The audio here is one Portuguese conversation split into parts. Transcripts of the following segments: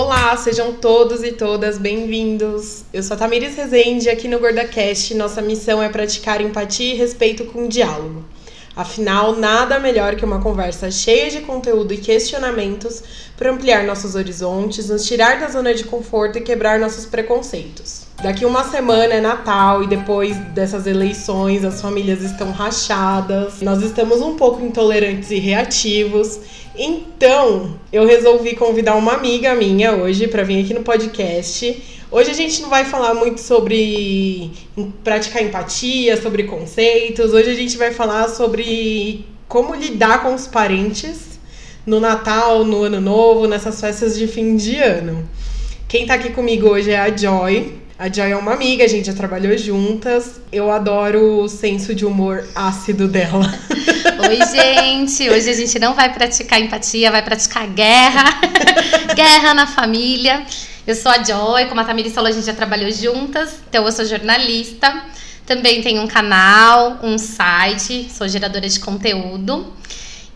Olá, sejam todos e todas bem-vindos. Eu sou a Tamires Rezende e aqui no GordaCast nossa missão é praticar empatia e respeito com diálogo. Afinal, nada melhor que uma conversa cheia de conteúdo e questionamentos para ampliar nossos horizontes, nos tirar da zona de conforto e quebrar nossos preconceitos. Daqui uma semana é Natal e depois dessas eleições as famílias estão rachadas, nós estamos um pouco intolerantes e reativos. Então, eu resolvi convidar uma amiga minha hoje para vir aqui no podcast Hoje a gente não vai falar muito sobre praticar empatia, sobre conceitos. Hoje a gente vai falar sobre como lidar com os parentes no Natal, no Ano Novo, nessas festas de fim de ano. Quem tá aqui comigo hoje é a Joy. A Joy é uma amiga, a gente já trabalhou juntas. Eu adoro o senso de humor ácido dela. Oi, gente! Hoje a gente não vai praticar empatia, vai praticar guerra. guerra na família. Eu sou a Joy, como a Tamiri falou, a gente já trabalhou juntas. Então, eu sou jornalista. Também tenho um canal, um site, sou geradora de conteúdo.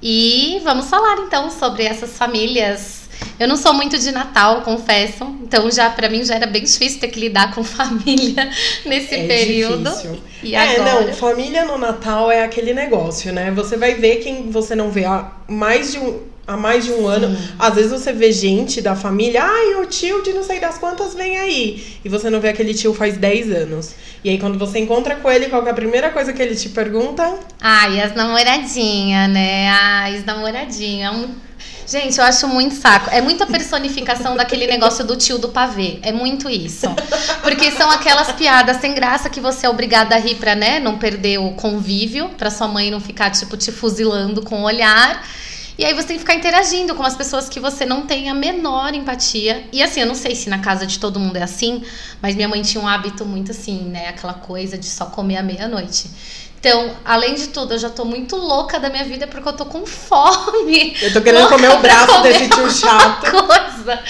E vamos falar então sobre essas famílias. Eu não sou muito de Natal, confesso. Então já para mim já era bem difícil ter que lidar com família nesse é período. Difícil. E é, agora? não, família no Natal é aquele negócio, né? Você vai ver quem você não vê há mais de um há mais de um ano. Às vezes você vê gente da família, ai, o tio de não sei das quantas vem aí. E você não vê aquele tio faz 10 anos. E aí quando você encontra com ele, qual é a primeira coisa que ele te pergunta? Ai, as namoradinhas, né? Ai, as namoradinhas. Gente, eu acho muito saco. É muita personificação daquele negócio do tio do pavê. É muito isso. Porque são aquelas piadas sem graça que você é obrigada a rir pra, né, não perder o convívio, pra sua mãe não ficar, tipo, te fuzilando com o olhar. E aí você tem que ficar interagindo com as pessoas que você não tem a menor empatia. E assim, eu não sei se na casa de todo mundo é assim, mas minha mãe tinha um hábito muito assim, né? Aquela coisa de só comer à meia-noite. Então, além de tudo, eu já tô muito louca da minha vida porque eu tô com fome. Eu tô querendo comer o braço desse tio chato. Coisa.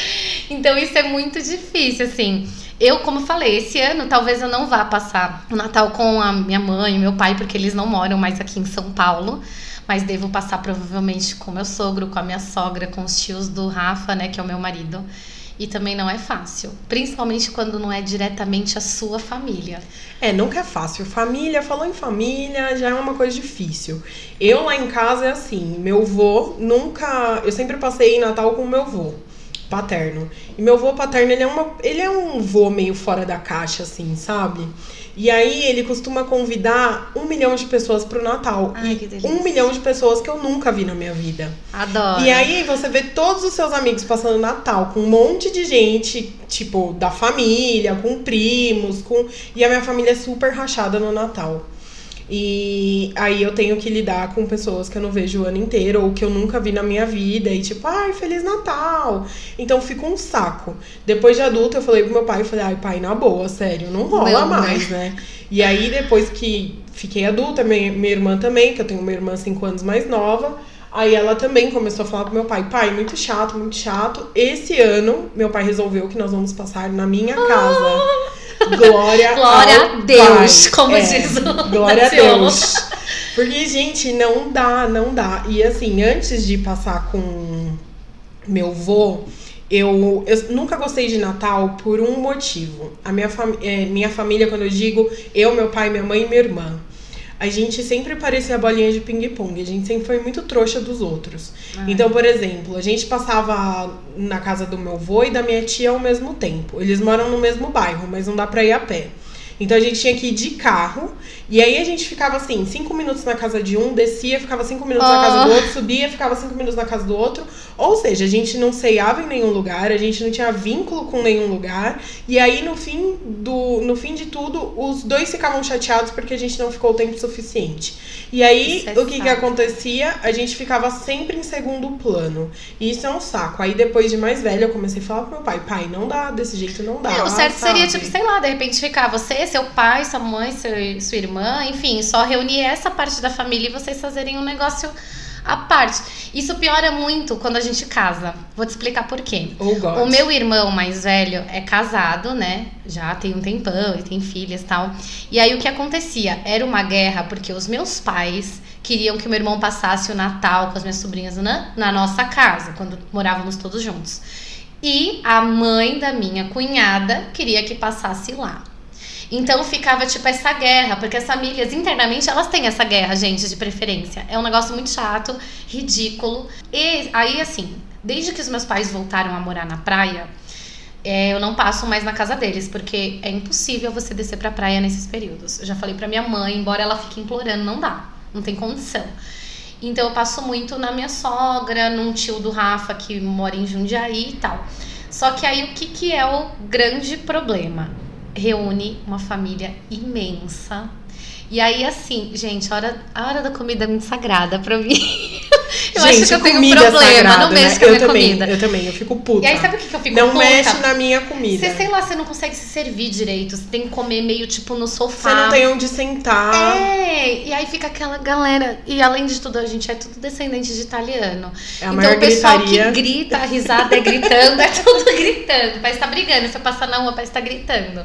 Então, isso é muito difícil, assim. Eu, como falei, esse ano talvez eu não vá passar o Natal com a minha mãe e meu pai, porque eles não moram mais aqui em São Paulo mas devo passar provavelmente com meu sogro, com a minha sogra, com os tios do Rafa, né, que é o meu marido. E também não é fácil, principalmente quando não é diretamente a sua família. É, nunca é fácil. Família, falou em família, já é uma coisa difícil. Eu lá em casa é assim, meu vô nunca, eu sempre passei Natal com meu vô paterno. E meu vô paterno, ele é uma, ele é um vô meio fora da caixa assim, sabe? E aí ele costuma convidar um milhão de pessoas pro Natal. Ai, e um milhão de pessoas que eu nunca vi na minha vida. Adoro. E aí você vê todos os seus amigos passando Natal com um monte de gente, tipo, da família, com primos, com. E a minha família é super rachada no Natal. E aí eu tenho que lidar com pessoas que eu não vejo o ano inteiro ou que eu nunca vi na minha vida e tipo, ai, Feliz Natal. Então fica um saco. Depois de adulto eu falei pro meu pai, eu falei, ai, pai, na boa, sério, não rola Não, mais, né? E aí depois que fiquei adulta, minha, minha irmã também, que eu tenho uma irmã 5 anos mais nova, Aí ela também começou a falar pro meu pai, pai, muito chato, muito chato. Esse ano, meu pai resolveu que nós vamos passar na minha casa. Glória, Glória a Deus, pai. como É, diz o Glória a. Deus. Porque, gente, não dá, não dá. E assim, antes de passar com meu vô, eu, eu nunca gostei de Natal por um motivo. A minha, fami é, minha família, quando eu digo eu, meu pai, minha mãe e minha irmã. A gente sempre parecia bolinha de ping-pong. A gente sempre foi muito trouxa dos outros. Então, por exemplo, a gente passava na casa do meu avô e da minha tia ao mesmo tempo. Eles moram no mesmo bairro, mas não dá pra ir a pé. Então a gente tinha que ir de carro. E aí a gente ficava assim, cinco minutos na casa de um, descia, ficava cinco minutos na casa do Oh. outro, subia, ficava cinco minutos na casa do outro. Ou seja, a gente não ceiava em nenhum lugar, a gente não tinha vínculo com nenhum lugar. E aí, no fim, do, no fim de tudo, os dois ficavam chateados porque a gente não ficou o tempo suficiente. E aí, é o que, que acontecia? A gente ficava sempre em segundo plano. E isso é um saco. Aí, depois de mais velha, eu comecei a falar pro meu pai: pai, não dá, desse jeito não dá. É, o certo seria, sabe? tipo, sei lá, de repente ficar você, seu pai, sua mãe, seu, sua irmã, enfim, só reunir essa parte da família e vocês fazerem um negócio à parte. Isso piora muito quando a gente casa. Vou te explicar por quê. Oh. O meu irmão mais velho é casado, né? Já tem um tempão e tem filhas e tal. E aí o que acontecia? Era uma guerra porque os meus pais queriam que o meu irmão passasse o Natal com as minhas sobrinhas na, na nossa casa, quando morávamos todos juntos. E a mãe da minha cunhada queria que passasse lá. Então ficava tipo essa guerra, porque as famílias internamente elas têm essa guerra, gente, de preferência. É um negócio muito chato, ridículo. E aí assim, desde que os meus pais voltaram a morar na praia, é, eu não passo mais na casa deles, porque é impossível você descer pra praia nesses períodos. Eu já falei pra minha mãe, embora ela fique implorando, não dá, não tem condição. Então eu passo muito na minha sogra, num tio do Rafa que mora em Jundiaí e tal. Só que aí o que, que é o grande problema? Reúne uma família imensa. E aí, assim, gente, a hora, a hora da comida é muito sagrada pra mim. Eu Gente, acho que eu tenho um é problema, sagrado, não mexo né? com a eu minha também, comida. Eu também, eu fico puta. E aí, sabe o que, que eu fico Não puta? mexe na minha comida. Você, sei lá, você não consegue se servir direito. Você tem que comer meio tipo no sofá. Você não tem onde sentar. É, e aí fica aquela galera. E além de tudo, a gente é tudo descendente de italiano. É a então o pessoal gritaria. que grita, a risada é gritando, é tudo gritando. Parece que tá brigando. Você passa na rua, parece que tá gritando.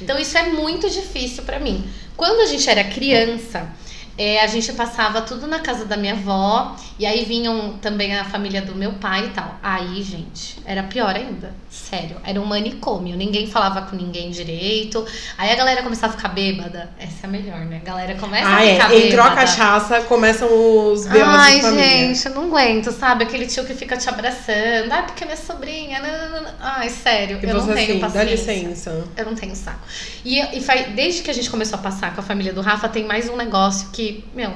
Então isso é muito difícil pra mim. Quando a gente era criança. É, a gente passava tudo na casa da minha avó, e aí vinham também a família do meu pai e tal. Aí, gente, era pior ainda. Sério, era um manicômio. Ninguém falava com ninguém direito. Aí a galera começava a ficar bêbada. Essa é a melhor, né? A galera começa Ah, a é. ficar Entrou a bêbada. cachaça, começam os B.O. Ai, de família. gente, eu não aguento, sabe? Aquele tio que fica te abraçando. Ai, porque é minha sobrinha. não, não, não. Ai, sério, E eu não você tenho assim, dá paciência. licença. Eu não tenho saco. E, e faz, desde que a gente começou a passar com a família do Rafa, tem mais um negócio que, meu,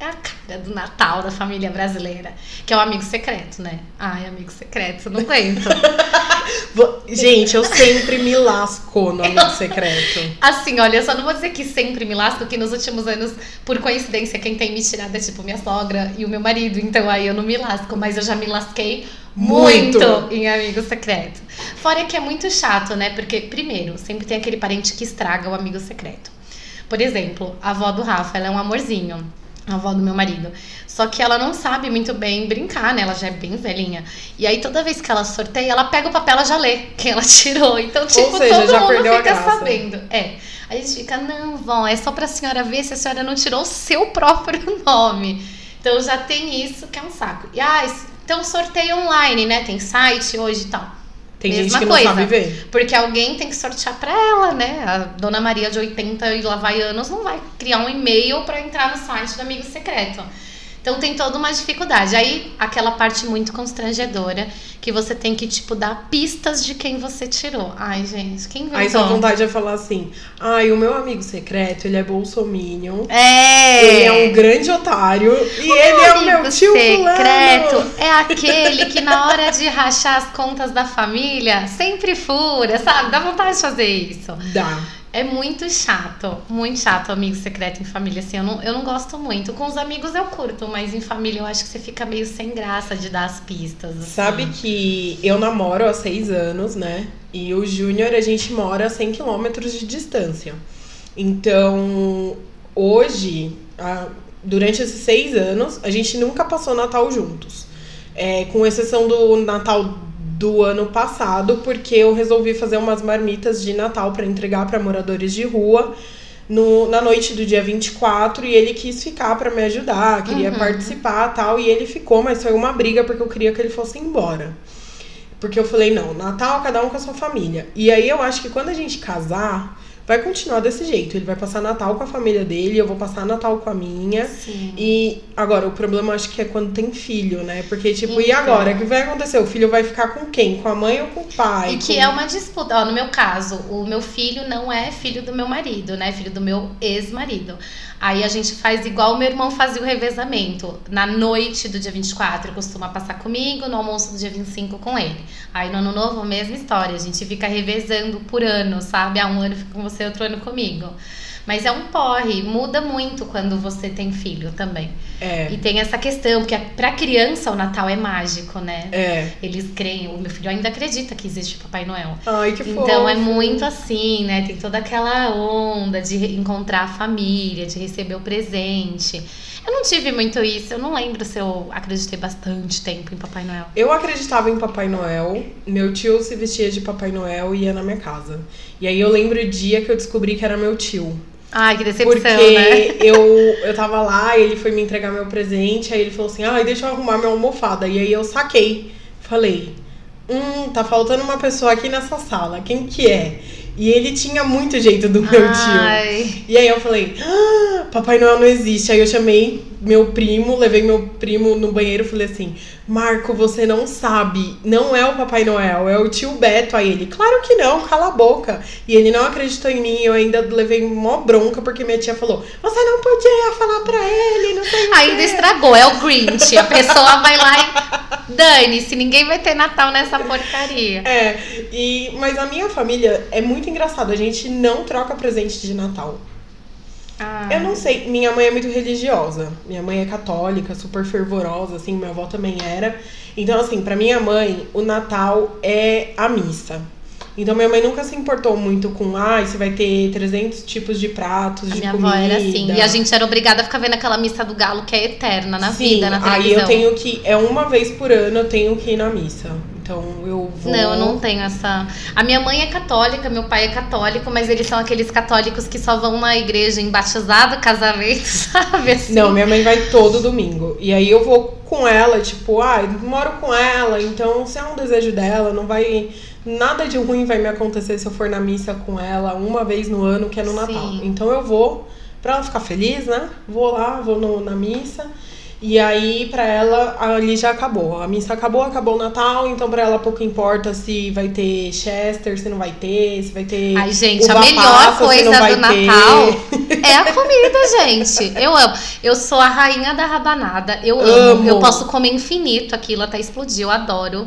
é a cara do Natal da família brasileira. Que é o amigo secreto, né? Ai, amigo secreto, não aguento. Gente, eu sempre me lasco no amigo secreto. Assim, olha, eu só não vou dizer que sempre me lasco, que nos últimos anos, por coincidência, quem tem me tirado é tipo minha sogra e o meu marido. Então aí eu não me lasco, mas eu já me lasquei muito, Muito. em amigo secreto. Fora que é muito chato, né? Porque, primeiro, sempre tem aquele parente que estraga o amigo secreto. Por exemplo, a avó do Rafa, ela é um amorzinho. A avó do meu marido. Só que ela não sabe muito bem brincar, né? Ela já é bem velhinha. E aí, toda vez que ela sorteia, ela pega o papel, ela já lê quem ela tirou. Então, tipo, seja, todo já mundo perdeu fica sabendo. É. A gente fica, não, vó, é só pra senhora ver se a senhora não tirou o seu próprio nome. Então já tem isso que é um saco. E ah, então sorteio online, né? Tem site hoje e tal. Tem Mesma gente que coisa. não sabe ver. Porque alguém tem que sortear pra ela, né? A dona Maria de 80 e lá vai anos não vai criar um e-mail pra entrar no site do amigo secreto. Então tem toda uma dificuldade. Aí aquela parte muito constrangedora que você tem que tipo dar pistas de quem você tirou. Ai, gente, quem inventou? Aí sua vontade é falar assim: ai, o meu amigo secreto, ele é bolsominion. É. Ele é um grande otário. E ele é o meu tio secreto fulano. é aquele que na hora de rachar as contas da família sempre fura, sabe? Dá vontade de fazer isso. Dá. É muito chato, muito chato amigo secreto em família, assim, eu não, eu não gosto muito. Com os amigos eu curto, mas em família eu acho que você fica meio sem graça de dar as pistas. assim. Sabe que eu namoro há seis anos, né? E o Júnior a gente mora a 100 quilômetros de distância. Então, hoje, a- durante esses seis anos, a gente nunca passou Natal juntos. É, com exceção do Natal do ano passado, porque eu resolvi fazer umas marmitas de Natal para entregar para moradores de rua no, na noite do dia 24 e ele quis ficar para me ajudar, queria Uhum. participar tal, e ele ficou, mas foi uma briga porque eu queria que ele fosse embora. Porque eu falei, não, Natal cada um com a sua família. E aí eu acho que quando a gente casar, vai continuar desse jeito. Ele vai passar Natal com a família dele, eu vou passar Natal com a minha. Sim. E agora, o problema acho que é quando tem filho, né? Porque, tipo, e Então. agora? O que vai acontecer? O filho vai ficar com quem? Com a mãe ou com o pai? E que Com- é uma disputa. Ó, no meu caso, o meu filho não é filho do meu marido, né? Filho do meu ex-marido. Aí a gente faz igual o meu irmão fazia o revezamento. Na noite do dia 24, costuma passar comigo, no almoço do dia 25 com ele. Aí no ano novo, mesma história. A gente fica revezando por ano, sabe? Ah, um ano fica com você, outro ano comigo. Mas é um porre, muda muito quando você tem filho também. É, E tem essa questão, porque pra criança o Natal é mágico, né? é. Eles creem, o meu filho ainda acredita que existe Papai Noel. Ai, que fofo. Então é muito assim, né? Tem toda aquela onda de encontrar a família, de receber o presente. Eu não tive muito isso, eu não lembro se eu acreditei bastante tempo em Papai Noel. Eu acreditava em Papai Noel. Meu tio se vestia de Papai Noel e ia na minha casa. E aí eu lembro o dia que eu descobri que era meu tio. Ai, que decepção, Porque né? eu, eu tava lá e ele foi me entregar meu presente. Aí ele falou assim: ai, deixa eu arrumar minha almofada. E aí eu saquei. Falei: hum, tá faltando uma pessoa aqui nessa sala. Quem que é? E ele tinha muito jeito do meu Ai. tio. E aí eu falei, ah, Papai Noel não existe. Aí eu chamei meu primo, levei meu primo no banheiro e falei assim, Marco, você não sabe, não é o Papai Noel, é o tio Beto. Aí ele, claro que não, cala a boca. E ele não acreditou em mim, eu ainda levei mó bronca porque minha tia falou, você não podia falar pra ele, não sei Ainda quê." estragou, é o Grinch. A pessoa vai lá e dane-se, ninguém vai ter Natal nessa porcaria. É, e, mas a minha família é muito engraçada. A gente não troca presente de Natal. Ah. Eu não sei, minha mãe é muito religiosa. Minha mãe é católica, super fervorosa, assim, minha avó também era. Então, assim, pra minha mãe, o Natal é a missa. Então, minha mãe nunca se importou muito com, ai, você vai ter 300 tipos de pratos, A de minha comida. avó era assim. E a gente era obrigada a ficar vendo aquela missa do galo que é eterna na Sim, vida, na aí televisão. eu tenho que, é uma vez por ano, eu tenho que ir na missa. Então, eu vou... Não, eu não tenho essa. A minha mãe é católica, meu pai é católico, mas eles são aqueles católicos que só vão na igreja em batizado, casamento, sabe? Assim. Não, minha mãe vai todo domingo. E aí eu vou com ela, tipo, ah, moro com ela, então se é um desejo dela, não vai. Nada de ruim vai me acontecer se eu for na missa com ela uma vez no ano, que é no Sim. Natal. Então eu vou, pra ela ficar feliz, né? Vou lá, vou no- na missa. E aí, pra ela, ali já acabou. A missa acabou, acabou o Natal, então pra ela pouco importa se vai ter Chester, se não vai ter, se vai ter. Ai, gente, a melhor passa, coisa do ter. Natal é a comida, gente. Eu amo. Eu sou a rainha da rabanada. Eu amo. Amo. Eu posso comer infinito aquilo até explodir. Eu adoro.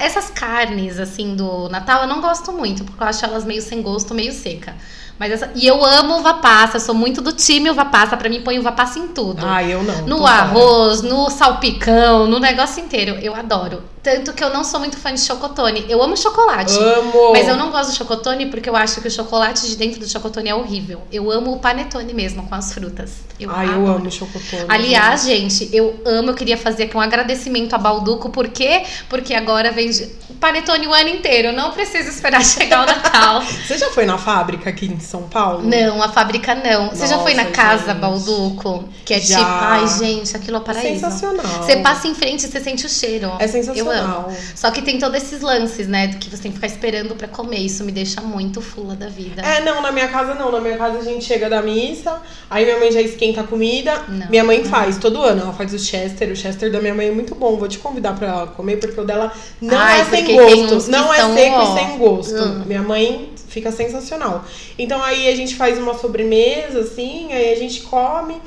Essas carnes, assim, do Natal, eu não gosto muito, porque eu acho elas meio sem gosto, meio seca. Mas essa... E eu amo uva passa, eu sou muito do time uva passa. Pra mim, põe uva passa em tudo. Ai, eu não. No arroz, no salpicão, no negócio inteiro. Eu adoro. Tanto que eu não sou muito fã de chocotone. Eu amo chocolate. Amo. Mas eu não gosto de chocotone porque eu acho que o chocolate de dentro do chocotone é horrível. Eu amo o panetone mesmo, com as frutas. Eu Ai, eu adoro. amo chocotone. Aliás, gente, eu amo, eu queria fazer aqui um agradecimento a Balduco, por quê? Porque agora vende panetone o ano inteiro, eu não preciso esperar chegar o Natal. Você já foi na fábrica aqui em São Paulo? não, a fábrica não. Você já foi na Nossa, casa gente. Balduco? Que é Já. tipo, ai gente, aquilo é paraíso. Sensacional. Você passa em frente e você sente o cheiro. É sensacional. Só que tem todos esses lances, né? Que você tem que ficar esperando pra comer. Isso me deixa muito fula da vida. É, não, na minha casa não. Na minha casa a gente chega da missa, aí minha mãe já esquenta a comida. Não. Minha mãe faz todo ano, ela faz o Chester. O Chester da minha mãe é muito bom. Vou te convidar pra comer, porque o dela não Ai, é sem gosto. Não é seco ó, e sem gosto. hum. Minha mãe fica sensacional. Então aí a gente faz uma sobremesa, assim, aí a gente come.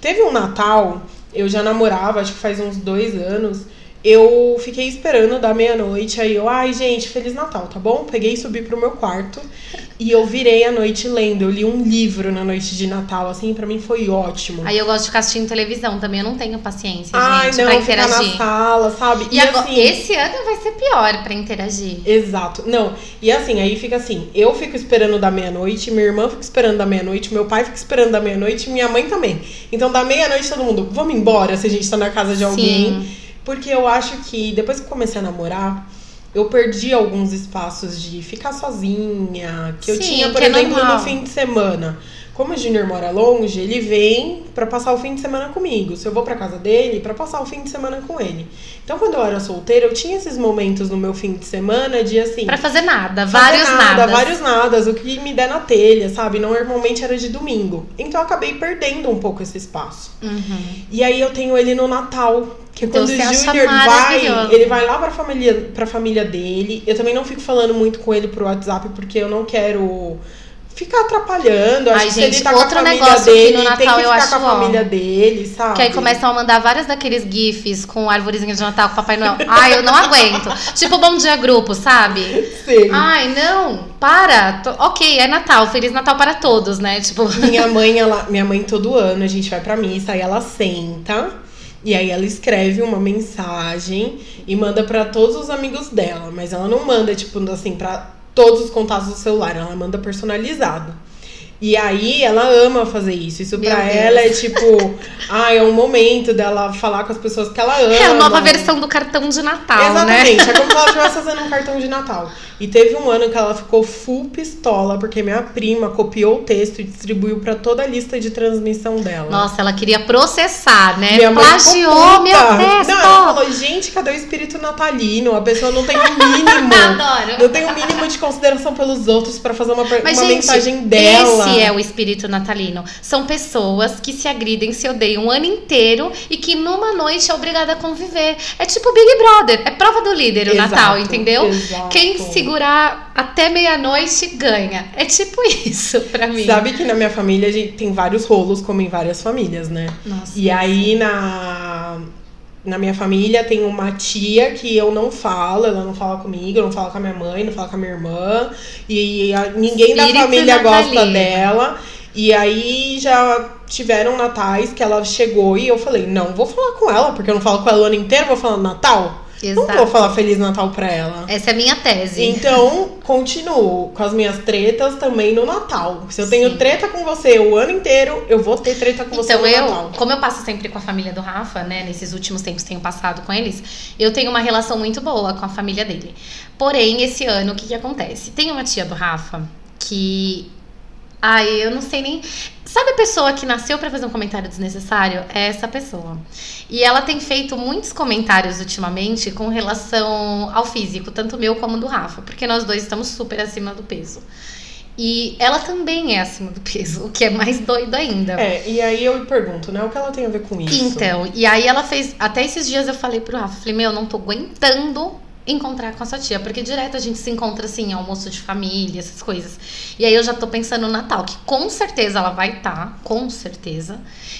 Teve um Natal, eu já namorava, acho que faz uns dois anos. Eu fiquei esperando da meia-noite, aí eu, ai gente, Feliz Natal, tá bom? Peguei e subi pro meu quarto e eu virei a noite lendo. Eu li um livro na noite de Natal, assim, pra mim foi ótimo. Aí eu gosto de ficar assistindo televisão também. Eu não tenho paciência, ai, gente, não, pra ficar interagir. na sala, sabe? E, agora, assim, esse ano vai ser pior pra interagir. Exato. Não, e assim, aí fica assim, eu fico esperando da meia-noite, minha irmã fica esperando da meia-noite, meu pai fica esperando da meia-noite, minha mãe também. Então, da meia-noite, todo mundo, vamos embora se a gente tá na casa de alguém. Sim. Porque eu acho que depois que eu comecei a namorar, eu perdi alguns espaços de ficar sozinha, que eu Sim, tinha, por é exemplo, normal. no fim de semana. Como o Junior mora longe, ele vem pra passar o fim de semana comigo. Se eu vou pra casa dele, pra passar o fim de semana com ele. Então, quando eu era solteira, eu tinha esses momentos no meu fim de semana de assim, Pra fazer nada, fazer vários nada, nadas. vários nadas, o que me der na telha, sabe? Normalmente era de domingo. Então eu acabei perdendo um pouco esse espaço. Uhum. E aí eu tenho ele no Natal. Que quando você o Júnior vai, ele vai lá pra família, pra família dele. Eu também não fico falando muito com ele pro WhatsApp, porque eu não quero ficar atrapalhando. Acho Ai, que gente, ele tá com a outro família negócio que dele, no tem Natal que eu ficar acho com a ó. família dele, sabe? Que aí começam a mandar vários daqueles GIFs com árvorezinha de Natal com Papai Noel. Ai, eu não aguento. tipo Bom Dia Grupo, sabe? Sim. Ai, não, para. Tô- Ok, é Natal, Feliz Natal para todos, né? Tipo, Minha mãe, ela, minha mãe todo ano a gente vai pra missa, aí ela senta e aí ela escreve uma mensagem e manda pra todos os amigos dela, mas ela não manda tipo assim pra todos os contatos do celular, ela manda personalizado. E aí ela ama fazer isso. Isso Meu pra Deus. ela é tipo, ah, é um momento dela falar com as pessoas que ela ama. é a nova versão do cartão de Natal, né? Exatamente, é como se ela estivesse fazendo um cartão de Natal. E teve um ano que ela ficou full pistola, porque minha prima copiou o texto e distribuiu para toda a lista de transmissão dela. Nossa, ela queria processar, né? Minha Plagiou meu puta. texto. Não, ela falou, gente, cadê o espírito natalino? A pessoa não tem o mínimo. Adoro. não tem o mínimo de consideração pelos outros para fazer uma, Mas, uma gente, mensagem dela. esse é o espírito natalino. São pessoas que se agridem, se odeiam o ano inteiro e que numa noite é obrigada a conviver. É tipo Big Brother, é prova do líder o Exato, Natal, entendeu? exato. Quem segurar até meia-noite ganha. É tipo isso pra mim. Sabe que na minha família a gente tem vários rolos, como em várias famílias, né? Nossa. E aí na, na minha família tem uma tia que eu não falo, ela não fala comigo, eu não falo com a minha mãe, não falo com a minha irmã. E a- ninguém da Espírito família gosta dela. E aí já tiveram natais que ela chegou e eu falei, não vou falar com ela, porque eu não falo com ela o ano inteiro, vou falar no Natal. Não Exato. vou falar Feliz Natal pra ela. Essa é a minha tese. Então, continuo com as minhas tretas também no Natal. Se eu tenho Sim. treta com você o ano inteiro, eu vou ter treta com você Então, no eu, Natal. como eu passo sempre com a família do Rafa, né? Nesses últimos tempos tenho passado com eles, eu tenho uma relação muito boa com a família dele. Porém, esse ano, o que, que acontece? Tem uma tia do Rafa que. Ai, eu não sei nem. Sabe a pessoa que nasceu pra fazer um comentário desnecessário? É essa pessoa. E ela tem feito muitos comentários ultimamente com relação ao físico, tanto meu como do Rafa, porque nós dois estamos super acima do peso. E ela também é acima do peso, o que é mais doido ainda. É, e aí eu pergunto, né? O que ela tem a ver com isso? Então, e aí ela fez. Até esses dias eu falei pro Rafa, falei, meu, não tô aguentando encontrar com essa tia, porque direto a gente se encontra assim, almoço de família, essas coisas. E aí eu já tô pensando no Natal, que com certeza ela vai estar, com certeza.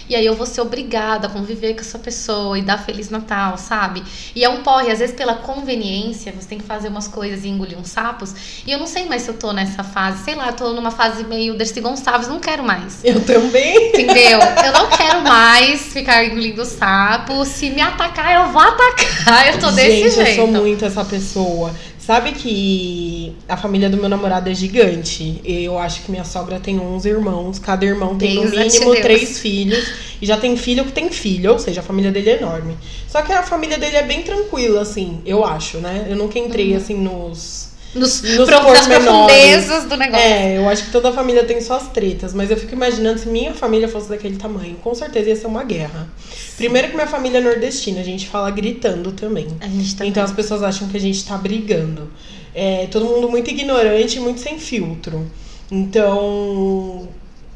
E aí eu vou ser obrigada a conviver com essa pessoa e dar Feliz Natal, sabe? E é um porre, às vezes pela conveniência, você tem que fazer umas coisas e engolir uns sapos. E eu não sei mais se eu tô nessa fase, sei lá, eu tô numa fase meio Dercy Gonçalves, não quero mais. Eu também. Entendeu? Eu não quero mais ficar engolindo sapo. Se me atacar, eu vou atacar. Eu tô desse Gente, jeito. eu sou muito essa pessoa. Sabe que a família do meu namorado é gigante. Eu acho que minha sogra tem 11 irmãos. Cada irmão tem no Benza-te mínimo Deus. três filhos. E já tem filho que tem filho. Ou seja, a família dele é enorme. Só que a família dele é bem tranquila, assim. Eu acho, né? Eu nunca entrei, Uhum. assim, nos... Nos, Nos profundezas do negócio. É, eu acho que toda família tem suas tretas, mas eu fico imaginando se minha família fosse daquele tamanho, com certeza ia ser uma guerra. Primeiro que minha família é nordestina, a gente fala gritando também. A gente tá Então as pessoas acham que a gente tá brigando. É todo mundo muito ignorante, muito sem filtro. Então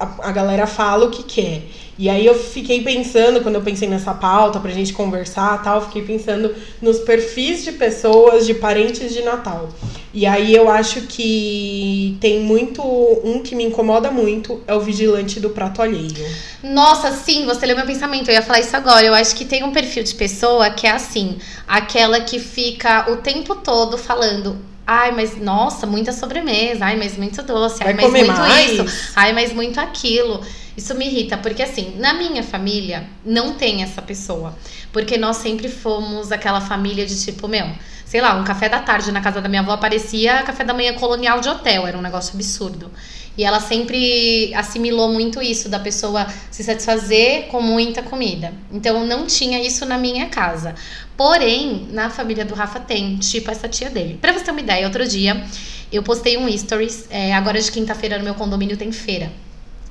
a, a galera fala o que quer. E aí eu fiquei pensando, quando eu pensei nessa pauta pra gente conversar tal, fiquei pensando nos perfis de pessoas, de parentes de Natal. E aí eu acho que tem muito. Um que me incomoda muito é o vigilante do prato alheio. Nossa, sim, você leu meu pensamento. Eu ia falar isso agora. Eu acho que tem um perfil de pessoa que é assim: aquela que fica o tempo todo falando. Ai, mas nossa, muita sobremesa. Ai, mas muito doce. Ai, Vai mas muito mais? isso. Ai, mas muito aquilo. Isso me irrita, porque assim, na minha família não tem essa pessoa. Porque nós sempre fomos aquela família de tipo, meu, sei lá, um café da tarde na casa da minha avó parecia café da manhã colonial de hotel, era um negócio absurdo. E ela sempre assimilou muito isso, da pessoa se satisfazer com muita comida. Então não tinha isso na minha casa. Porém, na família do Rafa tem, tipo essa tia dele. Pra você ter uma ideia, outro dia eu postei um stories, é, agora de quinta-feira no meu condomínio tem feira.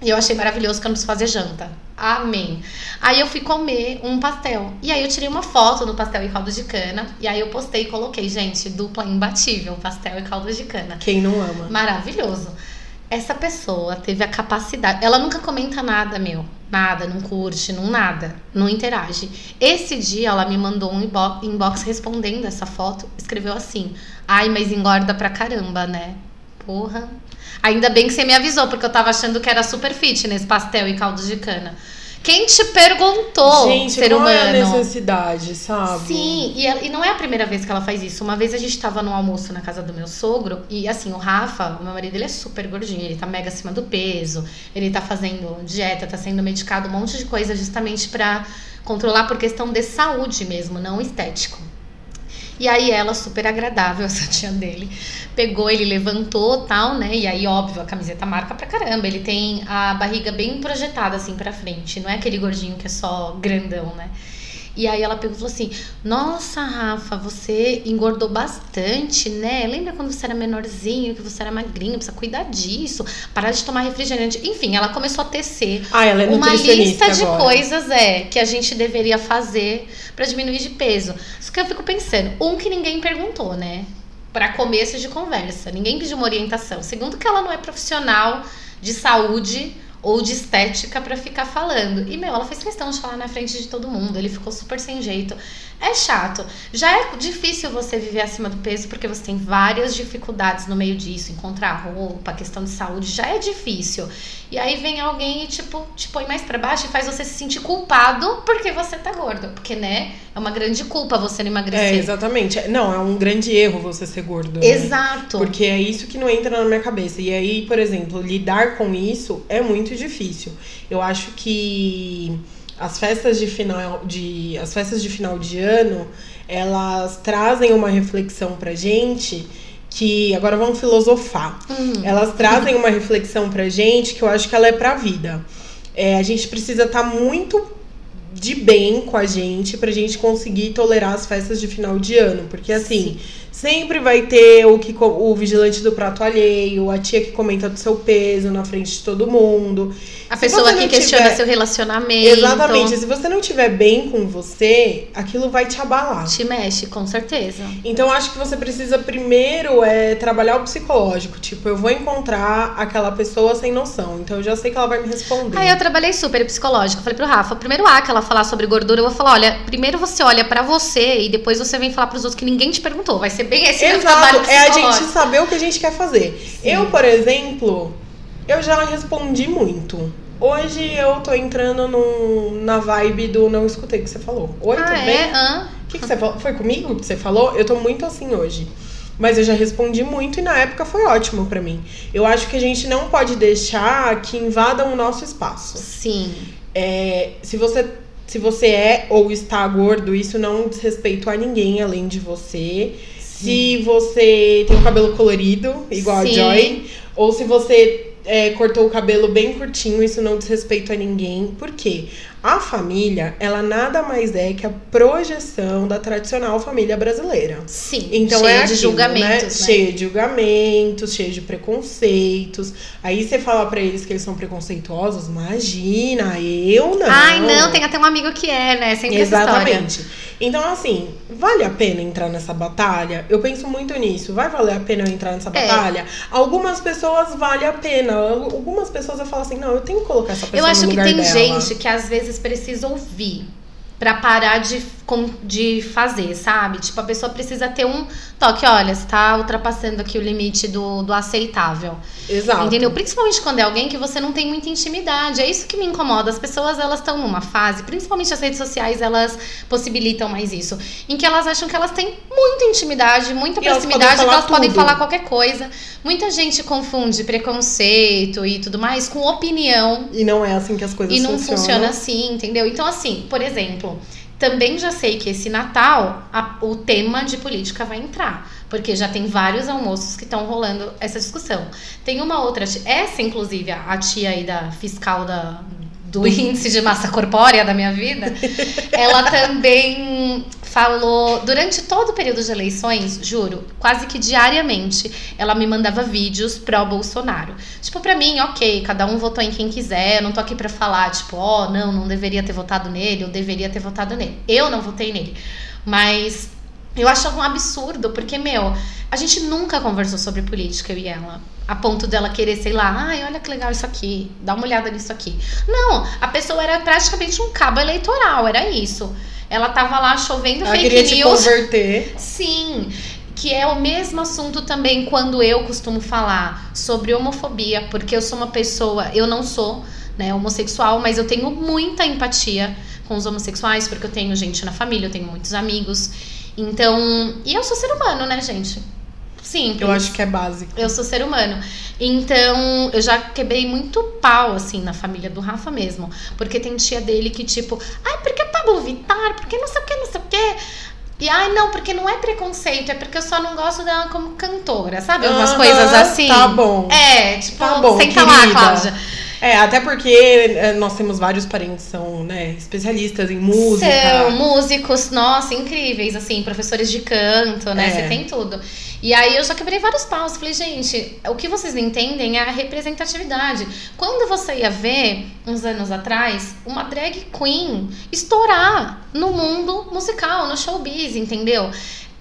E eu achei maravilhoso que eu não preciso fazer janta. Amém. Aí eu fui comer um pastel. E aí eu tirei uma foto do pastel e caldo de cana. E aí eu postei e coloquei, gente, dupla imbatível, pastel e caldo de cana. Quem não ama? Maravilhoso. Essa pessoa teve a capacidade. Ela nunca comenta nada, meu. Nada, não curte, não nada. Não interage. Esse dia ela me mandou um inbo- inbox respondendo essa foto. Escreveu assim: Ai, mas engorda pra caramba, né? Porra. Ainda bem que você me avisou, porque eu tava achando que era super fitness, pastel e caldo de cana. Quem te perguntou, Gente, ser qual é a humano? necessidade, sabe? Sim, e, ela- e não é a primeira vez que ela faz isso. Uma vez a gente tava no almoço na casa do meu sogro e assim, o Rafa, o meu marido, ele é super gordinho, ele tá mega acima do peso, ele tá fazendo dieta, tá sendo medicado, um monte de coisa justamente pra controlar por questão de saúde mesmo, não estético. E aí ela, super agradável, essa tia dele, pegou, ele levantou tal, né? E aí, óbvio, a camiseta marca pra caramba. Ele tem a barriga bem projetada assim pra frente, não é aquele gordinho que é só grandão, né? E aí ela falou assim: Nossa, Rafa, você engordou bastante, né? Lembra quando você era menorzinho, que você era magrinho, precisa cuidar disso, parar de tomar refrigerante. Enfim, ela começou a tecer Ah, ela é uma lista de agora. coisas é que a gente deveria fazer pra diminuir de peso. Só que eu fico pensando, um que ninguém perguntou, né? Pra começo de conversa, ninguém pediu uma orientação. Segundo que ela não é profissional de saúde ou de estética pra ficar falando. E meu, ela fez questão de falar na frente de todo mundo. Ele ficou super sem jeito. É chato. Já é difícil você viver acima do peso porque você tem várias dificuldades no meio disso, encontrar roupa, questão de saúde, já é difícil. E aí vem alguém e tipo te põe mais pra baixo e faz você se sentir culpado porque você tá gordo, porque né, é uma grande culpa você não É, emagrecer. exatamente. Não, é um grande erro você ser gordo. né? Exato. Porque é isso que não entra na minha cabeça. E aí, por exemplo, lidar com isso é muito difícil. Eu acho que as festas de final de as festas de final de ano, elas trazem uma reflexão pra gente que agora vamos filosofar. Hum. Elas trazem uma reflexão pra gente que eu acho que ela é pra vida. É, a gente precisa estar muito de bem com a gente pra gente conseguir tolerar as festas de final de ano. Porque assim, sempre vai ter o, que, o vigilante do prato alheio, a tia que comenta do seu peso na frente de todo mundo. A Se pessoa que questiona tiver- seu relacionamento. Exatamente. Se você não tiver bem com você, aquilo vai te abalar. Te mexe, com certeza. Então acho que você precisa primeiro é trabalhar o psicológico. Tipo, eu vou encontrar aquela pessoa sem noção. Então eu já sei que ela vai me responder. Aí eu trabalhei super psicológico. Falei pro Rafa, primeiro A que ela falar sobre gordura, eu vou falar, olha, primeiro você olha pra você e depois você vem falar pros outros que ninguém te perguntou. Vai ser bem esse Exato, é a gente saber o que a gente quer fazer. Eu, por exemplo, eu já respondi muito. Hoje eu tô entrando num- na vibe do não escutei o que você falou. Oi, Ah, tudo é? bem? O que, que você falou? Foi comigo que você falou? Eu tô muito assim hoje. Mas eu já respondi muito e na época foi ótimo pra mim. Eu acho que a gente não pode deixar que invadam o nosso espaço. Sim. É, se você se você é ou está gordo, isso não diz respeito a ninguém além de você. Se você tem o cabelo colorido, igual Sim. a Joy, ou se você é, cortou o cabelo bem curtinho, isso não diz respeito a ninguém. Por quê? A família, ela nada mais é que a projeção da tradicional família brasileira. Sim. Então cheia é de aquilo, julgamentos, né? né? Cheia de julgamentos, cheia de preconceitos. Aí você fala pra eles que eles são preconceituosos, imagina, eu não. Ai, não, tem até um amigo que é, né? Sempre essa história. Então, assim, vale a pena entrar nessa batalha? Eu penso muito nisso. Vai valer a pena eu entrar nessa É. batalha? Algumas pessoas vale a pena. Algumas pessoas eu falo assim, não, eu tenho que colocar essa pessoa Eu acho que tem dela. gente que às vezes precisa ouvir pra parar de, de fazer, sabe? Tipo, a pessoa precisa ter um toque, olha, você tá ultrapassando aqui o limite do, do aceitável. Exato. Entendeu? Principalmente quando é alguém que você não tem muita intimidade. É isso que me incomoda. As pessoas, elas estão numa fase, principalmente as redes sociais, elas possibilitam mais isso. Em que elas acham que elas têm muita intimidade, muita E elas proximidade, podem que elas podem falar qualquer coisa. Muita gente confunde preconceito e tudo mais com opinião. E não é assim que as coisas E não funcionam. funciona assim, entendeu? Então, assim, por exemplo, também já sei que esse Natal a- o tema de política vai entrar. Porque já tem vários almoços que estão rolando essa discussão. Tem uma outra, essa inclusive, a a tia aí da fiscal da, do índice de massa corpórea da minha vida, ela também falou, durante todo o período de eleições, juro, quase que diariamente, ela me mandava vídeos pró Bolsonaro. Tipo, pra mim, ok, cada um votou em quem quiser, eu não tô aqui pra falar, tipo, ó, não, não deveria ter votado nele, eu deveria ter votado nele. Eu não votei nele. Mas eu achava um absurdo, porque, meu, a gente nunca conversou sobre política, eu e ela. A ponto dela querer, sei lá, ai, olha que legal isso aqui, dá uma olhada nisso aqui. Não, a pessoa era praticamente um cabo eleitoral, era isso. Ela tava lá chovendo Ela fake queria te news. converter. Sim, que é o mesmo assunto também quando eu costumo falar sobre homofobia, porque eu sou uma pessoa, eu não sou né, homossexual, mas eu tenho muita empatia com os homossexuais, porque eu tenho gente na família, eu tenho muitos amigos. Então, e eu sou ser humano, né, gente? Simples. Eu acho que é básico. Eu sou ser humano. Então, eu já quebrei muito pau, assim, na família do Rafa mesmo. Porque tem tia dele que, tipo, ai, porque Pablo Vittar? Porque não sei o que, não sei o que. E ai, não, porque não é preconceito, é porque eu só não gosto dela como cantora, sabe? Umas Aham, coisas assim. Tá bom. É, tipo, Tá bom, senta lá, querida. Cláudia. É, até porque é, nós temos vários parentes que são, né, especialistas em música. São músicos, nossa, incríveis, assim, professores de canto, né? É. Você tem tudo. E aí eu já quebrei vários paus. Falei, gente, o que vocês não entendem é a representatividade. Quando você ia ver, uns anos atrás, uma drag queen estourar no mundo musical, no showbiz, entendeu?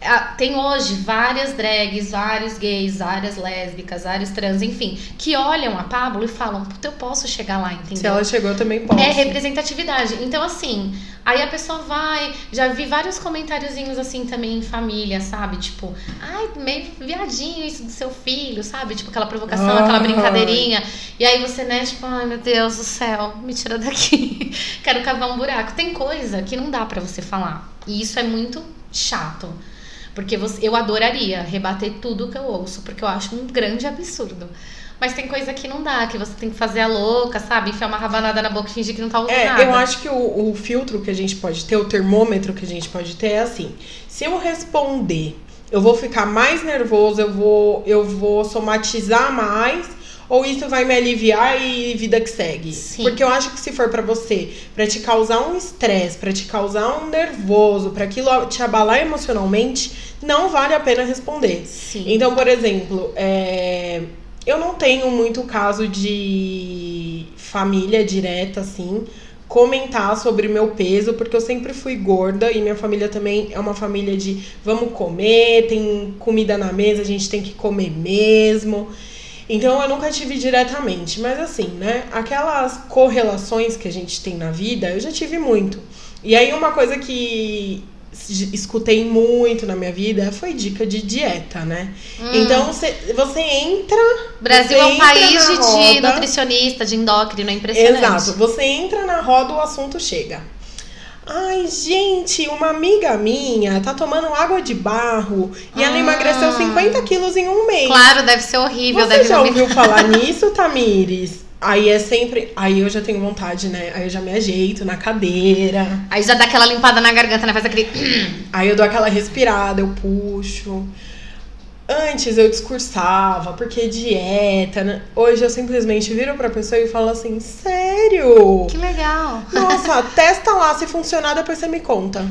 Ah, Tem hoje várias drags, vários gays, várias lésbicas, vários trans, enfim, que olham a Pablo e falam, puta, eu posso chegar lá, entendeu? Se ela chegou, eu também posso. É representatividade. Então, assim, aí a pessoa vai. Já vi vários comentáriozinhos assim também em família, sabe? Tipo, ai, meio viadinho isso do seu filho, sabe? Tipo, aquela provocação, aquela brincadeirinha. E aí você, né, tipo, ai meu Deus do céu, me tira daqui. Quero cavar um buraco. Tem coisa que não dá pra você falar. E isso é muito chato. Porque você, eu adoraria rebater tudo que eu ouço, porque eu acho um grande absurdo. Mas tem coisa que não dá, que você tem que fazer a louca, sabe? Enfiar uma rabanada na boca e fingir que não tá ouvindo É, nada. eu acho que o, o filtro que a gente pode ter, o termômetro que a gente pode ter é assim: se eu responder, eu vou ficar mais nervoso, eu vou, eu vou somatizar mais, ou isso vai me aliviar e vida que segue? Sim. Porque eu acho que se for pra você, pra te causar um estresse, pra te causar um nervoso, pra aquilo te abalar emocionalmente, não vale a pena responder. Sim. Então, por exemplo, é, eu não tenho muito caso de família direta, assim, comentar sobre meu peso, porque eu sempre fui gorda e minha família também é uma família de vamos comer, tem comida na mesa, a gente tem que comer mesmo. Então eu nunca tive diretamente, mas assim, né? Aquelas correlações que a gente tem na vida, eu já tive muito. E aí uma coisa que escutei muito na minha vida foi dica de dieta, né? Hum. Então você, você entra. Brasil você é um país de, de roda- nutricionista, de endócrino, é impressionante. Exato. Você entra na roda, o assunto chega. Ai, gente, uma amiga minha tá tomando água de barro e ela Ah. emagreceu 50 quilos em um mês. Claro, deve ser horrível, Você deve já ouviu falar nisso, Tamires? Aí é sempre. Aí eu já tenho vontade, né? Aí eu já me ajeito na cadeira. Aí já dá aquela limpada na garganta, né? Faz aquele. Aí eu dou aquela respirada, eu puxo. Antes eu discursava, porque dieta. né? Hoje eu simplesmente viro pra pessoa e falo assim: sério? Que legal. Nossa, testa lá, se funcionar, depois você me conta.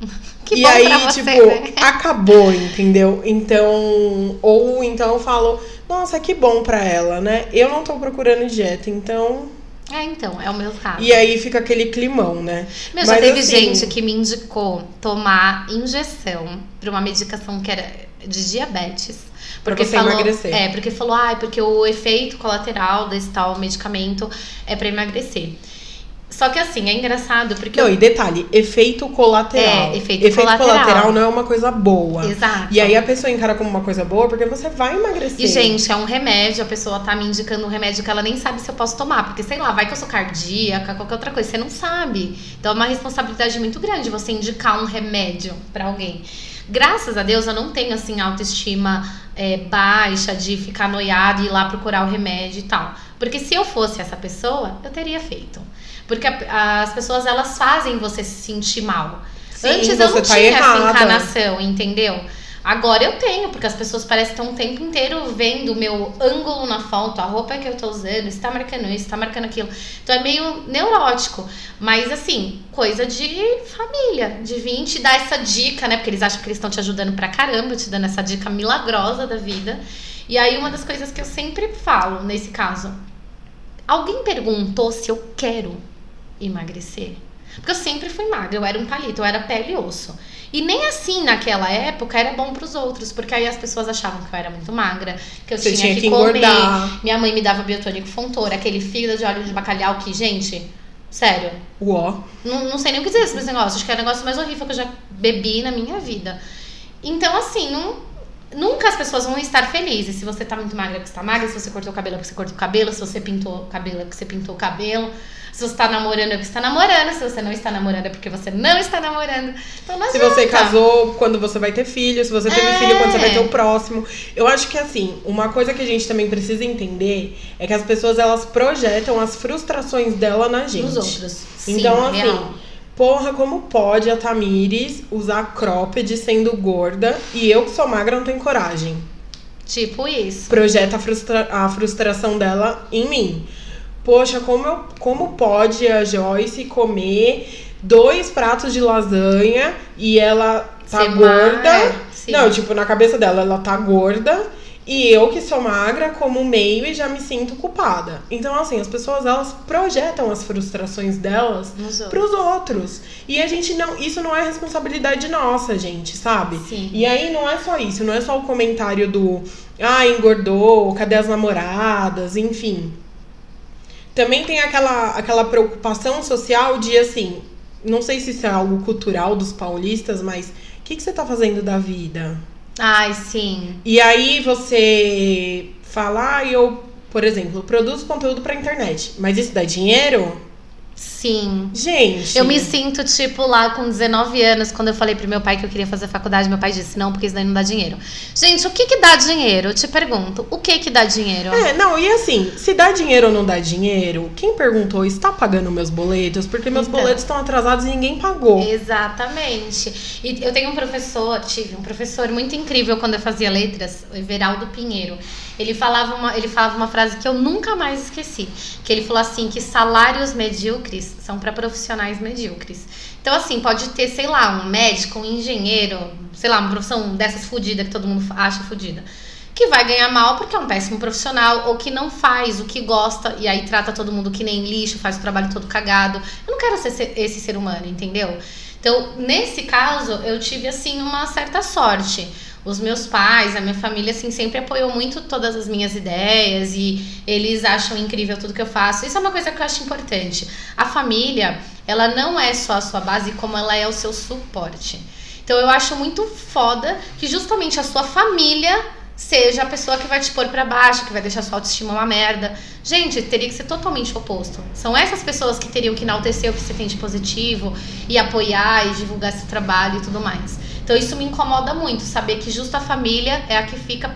Que e aí, você, tipo, né? acabou, entendeu? Então, ou então eu falo, nossa, que bom pra ela, né? Eu não tô procurando dieta, então. É, então, é o meu caso. E aí fica aquele climão, né? Meu, já Mas, teve assim, gente que me indicou tomar injeção pra uma medicação que era de diabetes. Porque você falou, emagrecer. É, porque falou, ah, porque o efeito colateral desse tal medicamento é pra emagrecer. Só que assim, é engraçado porque. Não, e detalhe, efeito colateral. É, efeito colateral. não é uma coisa boa. Exato. E aí a pessoa encara como uma coisa boa porque você vai emagrecer. E, gente, é um remédio, a pessoa tá me indicando um remédio que ela nem sabe se eu posso tomar. Porque, sei lá, vai que eu sou cardíaca, qualquer outra coisa, você não sabe. Então é uma responsabilidade muito grande você indicar um remédio pra alguém. Graças a Deus eu não tenho, assim, autoestima é, baixa de ficar noiada e ir lá procurar o remédio e tal. Porque se eu fosse essa pessoa, eu teria feito. Porque a- as pessoas, elas fazem você se sentir mal. Sim, Antes eu não tá tinha essa errada. encarnação, entendeu? Agora eu tenho, porque as pessoas parecem estão o tempo inteiro vendo o meu ângulo na foto, a roupa que eu tô usando, está marcando isso, está marcando aquilo. Então é meio neurótico. Mas assim, coisa de família, de vir te dar essa dica, né? Porque eles acham que eles estão te ajudando pra caramba, te dando essa dica milagrosa da vida. E aí uma das coisas que eu sempre falo nesse caso, alguém perguntou se eu quero emagrecer? Porque eu sempre fui magra, eu era um palito, eu era pele e osso. E nem assim naquela época era bom pros outros, porque aí as pessoas achavam que eu era muito magra, que eu Você tinha, que, que comer. engordar. Minha mãe me dava biotônico fontoura, aquele fígado de óleo de bacalhau que, gente, sério, Uó. não, não sei nem o que dizer sobre esse negócio. Acho que é o negócio mais horrível que eu já bebi na minha vida. Então, assim, não, nunca as pessoas vão estar felizes. Se você tá muito magra, é porque você tá magra. Se você cortou o cabelo, é porque você cortou o cabelo. Se você pintou o cabelo, é porque você pintou o cabelo. Se você tá namorando, é porque você tá namorando. Se você não está namorando, é porque você não está namorando. Então, não Se adianta. você casou, quando você vai ter filho, se você teve É. filho, quando você vai ter o próximo. Eu acho que assim, uma coisa que a gente também precisa entender é que as pessoas elas projetam as frustrações dela na gente. Nos outros. Sim, Então, assim, real. porra, como pode a Tamires usar cropped sendo gorda e eu que sou magra não tenho coragem? Tipo isso. Projeta a, frustra- a frustração dela em mim. Poxa, como, eu, como pode a Joyce comer dois pratos de lasanha e ela tá Ser gorda? sim. Não, tipo, na cabeça dela, ela tá gorda. E eu que sou magra, como meio e já me sinto culpada. Então, assim, as pessoas elas projetam as frustrações delas outros. pros outros. E a gente não. Isso não é responsabilidade nossa, gente, sabe? Sim. E aí não é só isso, não é só o comentário do ah, engordou, cadê as namoradas, enfim. Também tem aquela, aquela preocupação social de assim, não sei se isso é algo cultural dos paulistas, mas o que, que você tá fazendo da vida? Ai, sim. E aí você fala, ah, eu, por exemplo, produzo conteúdo pra internet, mas isso dá dinheiro? Sim. Gente. Eu me sinto, tipo, lá com 19 anos, quando eu falei pro meu pai que eu queria fazer faculdade, meu pai disse, não, porque isso daí não dá dinheiro. Gente, o que que dá dinheiro? Eu te pergunto, o que que dá dinheiro? É, não, e assim, se dá dinheiro ou não dá dinheiro, quem perguntou está pagando meus boletos? Porque meus Então. boletos estão atrasados e ninguém pagou. Exatamente. E eu tenho um professor, tive um professor muito incrível quando eu fazia letras, o Everaldo Pinheiro. Ele falava uma, ele falava uma frase que eu nunca mais esqueci, que ele falou assim que salários medíocres são para profissionais medíocres. Então assim, pode ter, sei lá, um médico, um engenheiro, sei lá, uma profissão dessas fodida que todo mundo acha fodida. Que vai ganhar mal porque é um péssimo profissional ou que não faz o que gosta e aí trata todo mundo que nem lixo, faz o trabalho todo cagado. Eu não quero ser esse ser humano, entendeu? Então, nesse caso, eu tive assim uma certa sorte. Os meus pais, a minha família, assim, sempre apoiou muito todas as minhas ideias e eles acham incrível tudo que eu faço. Isso é uma coisa que eu acho importante. A família, ela não é só a sua base, como ela é o seu suporte. Então, eu acho muito foda que justamente a sua família seja a pessoa que vai te pôr pra baixo, que vai deixar sua autoestima uma merda. Gente, teria que ser totalmente o oposto. São essas pessoas que teriam que enaltecer o que você tem de positivo e apoiar e divulgar esse trabalho e tudo mais. Então isso me incomoda muito, saber que justo a família é a que fica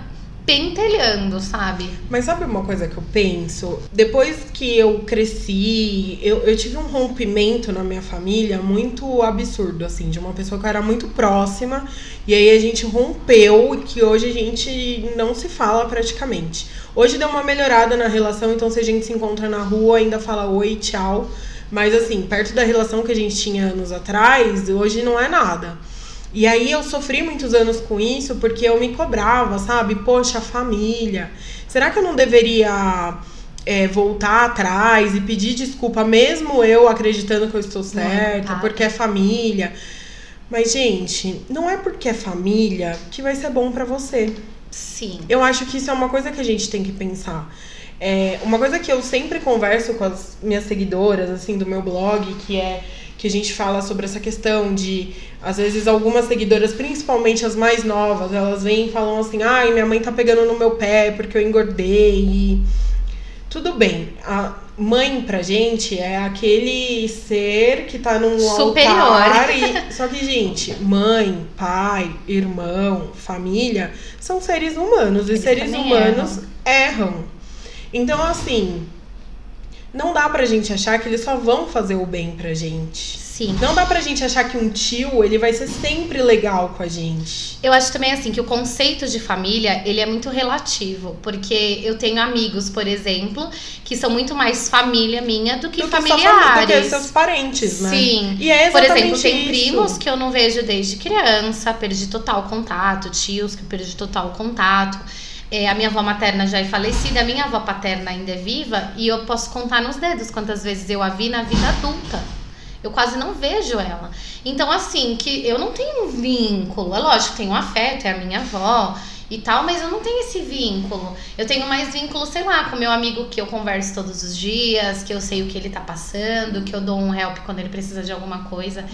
pentelhando, sabe? Mas sabe uma coisa que eu penso? Depois que eu cresci, eu, eu tive um rompimento na minha família muito absurdo, assim, de uma pessoa que eu era muito próxima, e aí a gente rompeu e que hoje a gente não se fala praticamente. Hoje deu uma melhorada na relação, então se a gente se encontra na rua, ainda fala oi, tchau. Mas assim, perto da relação que a gente tinha anos atrás, hoje não é nada. E aí eu sofri muitos anos com isso porque eu me cobrava, sabe? Poxa, família. Será que eu não deveria é, voltar atrás e pedir desculpa, mesmo eu acreditando que eu estou certa, tá. porque é família? Mas, gente, não é porque é família que vai ser bom pra você. Sim. Eu acho que isso é uma coisa que a gente tem que pensar. É, uma coisa que eu sempre converso com as minhas seguidoras, assim, do meu blog, que é que a gente fala sobre essa questão de, às vezes, algumas seguidoras, principalmente as mais novas, elas vêm e falam assim, ai, minha mãe tá pegando no meu pé porque eu engordei. E... Tudo bem, a mãe pra gente é aquele ser que tá num Superior. altar e... Só que, gente, mãe, pai, irmão, família, são seres humanos. E Eles seres humanos erram. Então, assim, não dá pra gente achar que eles só vão fazer o bem pra gente. Sim. Não dá pra gente achar que um tio, ele vai ser sempre legal com a gente. Eu acho também assim que o conceito de família, ele é muito relativo, porque eu tenho amigos, por exemplo, que são muito mais família minha do que do que, familiares. família, do que seus parentes, né? Sim. E é Por exemplo, tem isso. primos que eu não vejo desde criança, perdi total contato, tios que perdi total contato. É, a minha avó materna já é falecida, a minha avó paterna ainda é viva e eu posso contar nos dedos quantas vezes eu a vi na vida adulta. Eu quase não vejo ela. Então, assim, que eu não tenho um vínculo. É lógico, tenho um afeto, é a minha avó e tal, mas eu não tenho esse vínculo. Eu tenho mais vínculo, sei lá, com meu amigo que eu converso todos os dias, que eu sei o que ele tá passando, que eu dou um help quando ele precisa de alguma coisa.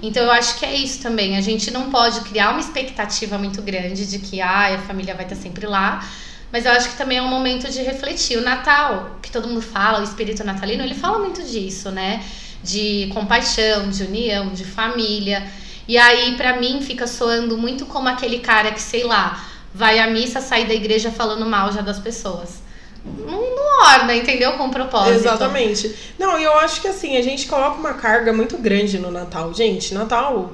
Então eu acho que é isso também. A gente não pode criar uma expectativa muito grande de que ah, a família vai estar sempre lá. Mas eu acho que também é um momento de refletir. O Natal, que todo mundo fala, o espírito natalino, ele fala muito disso, né? De compaixão, de união, de família. E aí, pra mim, fica soando muito como aquele cara que, sei lá, vai à missa, sai da igreja falando mal já das pessoas. Não, não orna, entendeu? Com propósito. Exatamente. Não, e eu acho que assim, a gente coloca uma carga muito grande no Natal. Gente, Natal